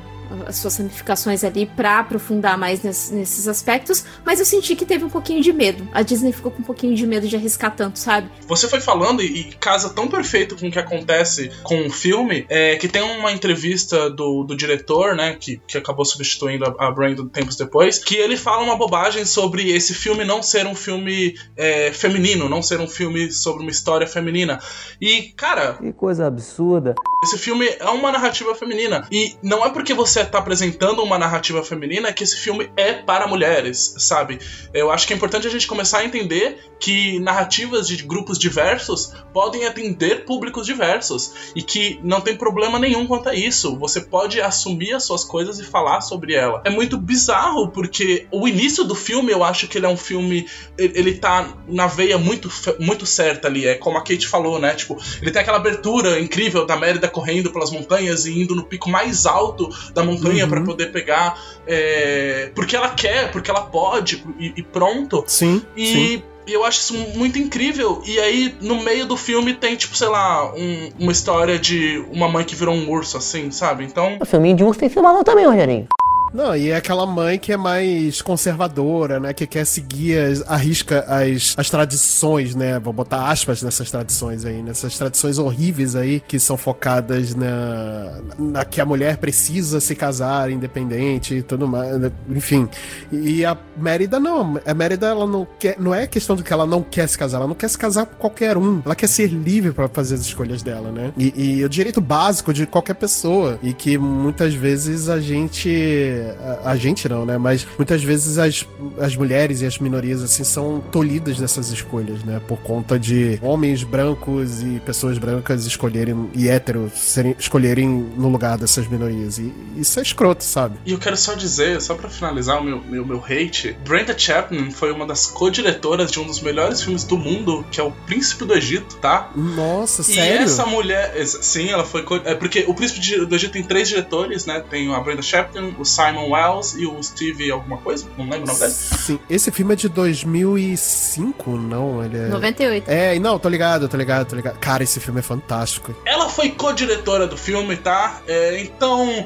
as suas ramificações ali pra aprofundar mais nes- nesses aspectos, mas eu senti que teve um pouquinho de medo. A Disney ficou com um pouquinho de medo de arriscar tanto, sabe? Você foi falando e, e casa tão perfeito com o que acontece com o filme, é, que tem uma entrevista do, do diretor, né, que, que acabou substituindo a, a Brandon tempos depois, que ele fala uma bobagem sobre esse filme não ser um filme é, feminino, não ser um filme sobre uma história feminina. E, cara, Que coisa absurda. Esse filme é uma narrativa feminina. E não é porque você tá apresentando uma narrativa feminina que esse filme é para mulheres, sabe? Eu acho que é importante a gente começar a entender que narrativas de grupos diversos podem atender públicos diversos. E que não tem problema nenhum quanto a isso. Você pode assumir as suas coisas e falar sobre ela. É muito bizarro, porque o início do filme, eu acho que ele é um filme. Ele tá na veia muito, muito certa ali. É como a Kate falou, né? Tipo, ele tem aquela abertura incrível da Mérida correndo pelas montanhas e indo no pico mais alto da montanha pra poder pegar. é, porque ela quer, porque ela pode, e, e pronto. Sim, sim. E eu acho isso muito incrível. E aí, no meio do filme, tem, tipo, sei lá, um- uma história de uma mãe que virou um urso, assim, sabe? Então. O filminho de urso tem filme balão também, Rogerinho. Não, e é aquela mãe que é mais conservadora, né? Que quer seguir, as, arrisca as, as tradições, né? Vou botar aspas nessas tradições aí, nessas tradições horríveis aí, que são focadas na, na que a mulher precisa se casar independente e tudo mais, né? enfim. E a Mérida não, a Mérida ela não quer, não é questão de que ela não quer se casar, ela não quer se casar com qualquer um, ela quer ser livre pra fazer as escolhas dela, né? E, e o direito básico de qualquer pessoa, e que muitas vezes a gente a, a gente não, né? Mas muitas vezes as, as mulheres e as minorias, assim, são tolhidas dessas escolhas, né? Por conta de homens brancos e pessoas brancas escolherem, e héteros serem, escolherem no lugar dessas minorias. E isso é escroto, sabe? E eu quero só dizer, só pra finalizar o meu, meu, meu hate, Brenda Chapman foi uma das co-diretoras de um dos melhores filmes do mundo, que é O Príncipe do Egito, tá? Nossa, E sério? essa mulher, sim, ela foi. É porque o Príncipe do Egito tem três diretores, né? Tem a Brenda Chapman, o Simon Wells e o Steve alguma coisa, não lembro o nome dele. Sim, esse filme é de 2005, não? Ele é... 98. É, não, tô ligado, tô ligado, tô ligado. Cara, esse filme é fantástico. Ela foi co-diretora do filme, tá? É, então.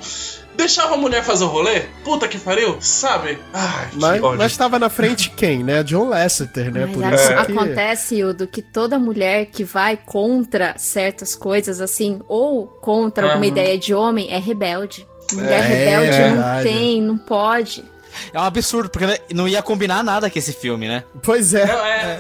Deixava a mulher fazer o rolê? Puta que pariu, sabe? Ai, Mas, mas tava na frente quem, né? John Lasseter, né? Mas Por a- isso que... acontece, Udo, que toda mulher que vai contra certas coisas, assim, ou contra alguma Aham. ideia de homem, é rebelde. Mulher É, rebelde não verdade. tem, não pode. É um absurdo, porque não ia combinar nada com esse filme, né? Pois é. Não, é,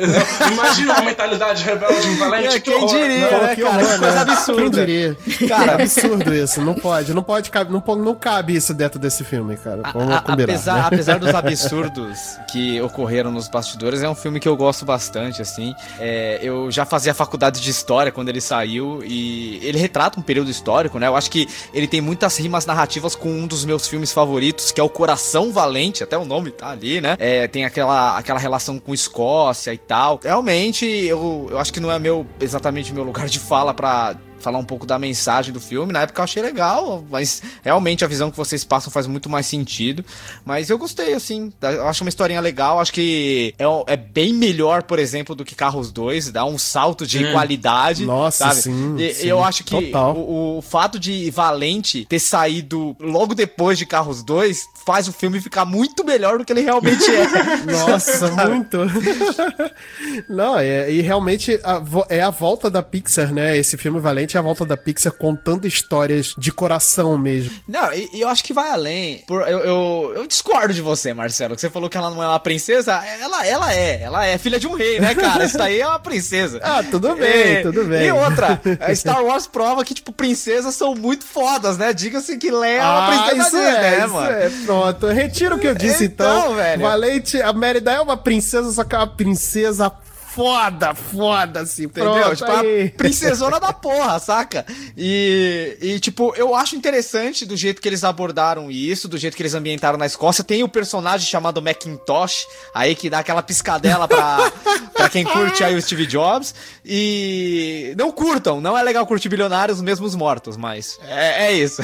Imagina uma mentalidade rebelde e valente. É, que quem horror, diria, não. né, que cara? horror, coisa né? absurda. Quem diria? Cara, é absurdo isso. Não pode, não pode, cabe, não, pode- não cabe isso dentro desse filme, cara. Vamos A- a- combinar. apesar, né? apesar dos <laughs> absurdos que ocorreram nos bastidores, é um filme que eu gosto bastante, assim. É, eu já fazia faculdade de história quando ele saiu e ele retrata um período histórico, né? Eu acho que ele tem muitas rimas narrativas com um dos meus filmes favoritos, que é o Coração Valente, até o nome tá ali, né? É, tem aquela, aquela relação com Escócia e tal. Realmente, eu, eu acho que não é meu exatamente meu lugar de fala pra falar um pouco da mensagem do filme. Na época eu achei legal, mas realmente a visão que vocês passam faz muito mais sentido. Mas eu gostei, assim. Eu acho uma historinha legal. Acho que é, é bem melhor, por exemplo, do que Carros 2. Dá um salto de Hum. qualidade. Nossa, sabe? sim, E- sim, eu acho que o, o fato de Valente ter saído logo depois de Carros 2 faz o filme ficar muito melhor do que ele realmente é. <laughs> Nossa, muito. <laughs> Não, é, e realmente a é a volta da Pixar, né? Esse filme Valente a volta da Pixar contando histórias de coração mesmo. Não, e, eu acho que vai além. Por- eu, eu, eu discordo de você, Marcelo. Que você falou que ela não é uma princesa. Ela, ela é. Ela é filha de um rei, né, cara? Isso daí é uma princesa. <laughs> Ah, tudo bem, tudo bem. E outra, Star Wars prova que, tipo, princesas são muito fodas, né? Diga-se que Leia é uma Ah, princesa isso Disney, é, né, mano? é. Pronto, retiro o que eu disse então. Então, velho. Valente, a Mérida é uma princesa, só que é uma princesa foda, foda, assim. Entendeu? Pronto, tipo, aí. princesona da porra, saca? E, e, tipo, eu acho interessante do jeito que eles abordaram isso, do jeito que eles ambientaram na Escócia. Tem o personagem chamado Macintosh, aí que dá aquela piscadela pra <laughs> quem curte aí o Steve Jobs. E não curtam, não é legal curtir bilionários mesmo os mortos, mas é, é isso.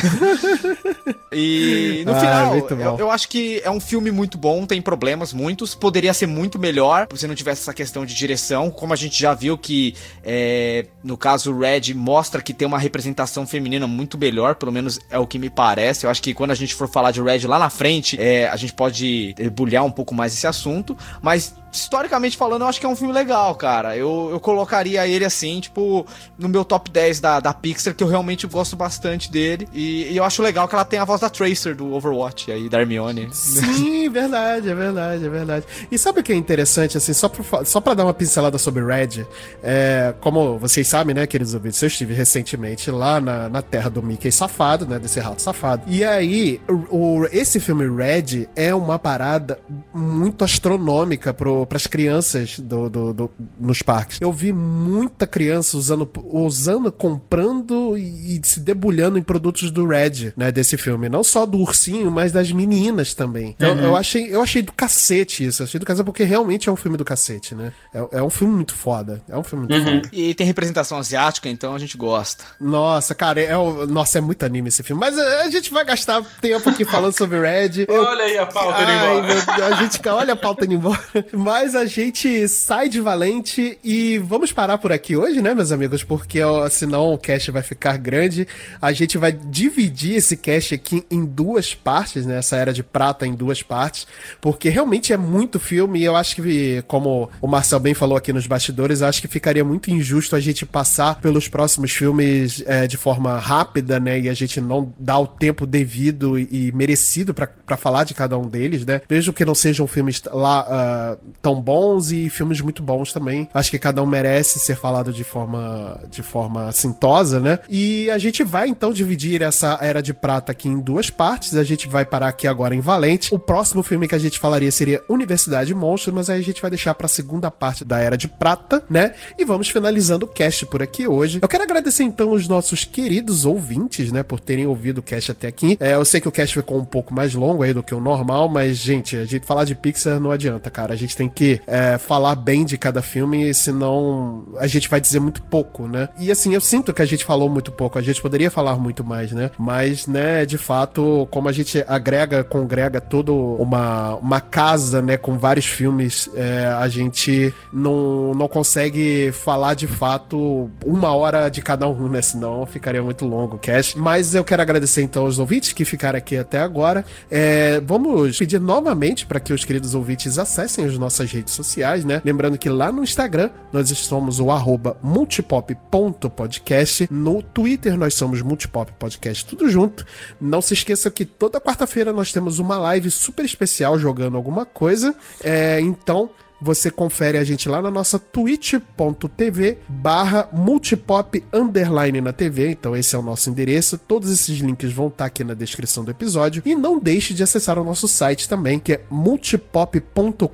e no Ah, final, eu, eu acho que é um filme muito bom, tem problemas muitos, poderia ser muito melhor se não tivesse essa questão de direção, como a gente já viu que é, no caso o Red mostra que tem uma representação feminina muito melhor, pelo menos é o que me parece. Eu acho que quando a gente for falar de Red lá na frente, é, a gente pode debulhar um pouco mais esse assunto, mas historicamente falando, eu acho que é um filme legal, cara. Eu, eu colocaria ele assim, tipo, no meu top 10 da, da Pixar, que eu realmente gosto bastante dele. E, e eu acho legal que ela tem a voz da Tracer do Overwatch aí, da Hermione. Sim, <laughs> verdade, é verdade, é verdade. E sabe o que é interessante, assim, só pra, só pra dar uma pincelada sobre Red, é, como vocês sabem, né, queridos ouvintes, eu estive recentemente lá na, na terra do Mickey safado, né, desse rato safado. E aí, o, o- esse filme Red é uma parada muito astronômica pro, pras crianças do, do- do- nos parques. Eu vi muita criança usando, usando comprando e, e se debulhando em produtos do Red, né, desse filme. Não só do ursinho, mas das meninas também. Então, eu, achei, eu achei do cacete isso. Eu achei do cacete porque realmente é um filme do cacete, né? É, é um filme muito foda. É um filme muito foda. E tem representação asiática, então a gente gosta. Nossa, cara, é, o- nossa, é muito anime esse filme. Mas a, a gente vai gastar tempo aqui falando sobre Red. Eu- <laughs> Olha aí a pauta indo Ai, embora. meu a gente, olha a pauta indo embora. <laughs> Mas a gente sai de Valente e vamos parar por aqui hoje, né, meus amigos? Porque ó, senão o cast vai ficar grande. A gente vai dividir esse cast aqui em duas partes, né? Essa era de prata em duas partes. Porque realmente é muito filme e eu acho que, como o Marcel bem falou aqui nos bastidores, acho que ficaria muito injusto a gente passar pelos próximos filmes é, de forma rápida, né? E a gente não dar o tempo devido e, merecido pra falar de cada um deles, né? Mesmo que não sejam filmes lá ah, tão bons e filmes muito bons também. Acho que cada um merece ser falado de forma de forma assintosa, né? E a gente vai então dividir essa era de prata aqui em duas partes. A gente vai parar aqui agora em Valente. O próximo filme que a gente falaria seria Universidade Monstro, mas aí a gente vai deixar pra segunda parte da era de prata, né? E vamos finalizando o cast por aqui hoje. Eu quero agradecer então os nossos queridos ouvintes, né, por terem ouvido o cast até aqui. É, eu sei que o cast ficou um pouco mais longo aí do que o normal, mas, gente, a gente falar de Pixar não adianta, cara. A gente tem que é, falar bem de cada filme, senão a gente vai dizer muito pouco, né? E assim, eu sinto que a gente falou muito pouco, a gente poderia falar muito mais, né? Mas, né, de fato, como a gente agrega, congrega toda uma, uma casa, né, com vários filmes, é, a gente não, não consegue falar de fato uma hora de cada um, né? Senão ficaria muito longo o cast. Mas eu quero agradecer então aos ouvintes que ficaram aqui até agora. É, vamos pedir novamente para que os queridos ouvintes acessem as nossas redes sociais, né? Lembrando que lá no Instagram nós somos o arroba multipop.podcast. No Twitter nós somos multipop podcast, tudo junto. Não se esqueça que toda quarta-feira nós temos uma live super especial jogando alguma coisa. É, então. Você confere a gente lá na nossa twitch.tv barra multipop underline na TV. Então esse é o nosso endereço. Todos esses links vão estar aqui na descrição do episódio. E não deixe de acessar o nosso site também, que é multipop.com.br.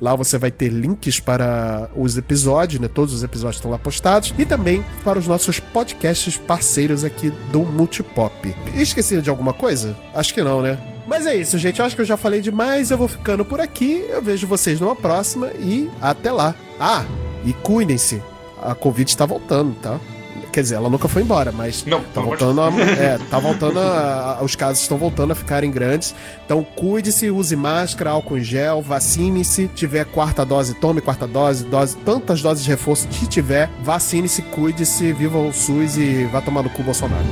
Lá você vai ter links para os episódios, né? Todos os episódios estão lá postados. E também para os nossos podcasts parceiros aqui do Multipop. Esqueci de alguma coisa? Acho que não, né? Mas é isso, gente. Eu acho que eu já falei demais. Eu vou ficando por aqui. Eu vejo vocês numa próxima e até lá. Ah, e cuidem-se. A Covid tá voltando, tá? Quer dizer, ela nunca foi embora, mas Não, tá voltando a, <laughs> é, tá voltando a, a- os casos estão voltando a ficarem grandes. Então cuide-se, use máscara, álcool em gel, vacine-se. Tiver quarta dose, tome quarta dose, dose, tantas doses de reforço que tiver, vacine-se, cuide-se, viva o SUS e vá tomar no cu Bolsonaro.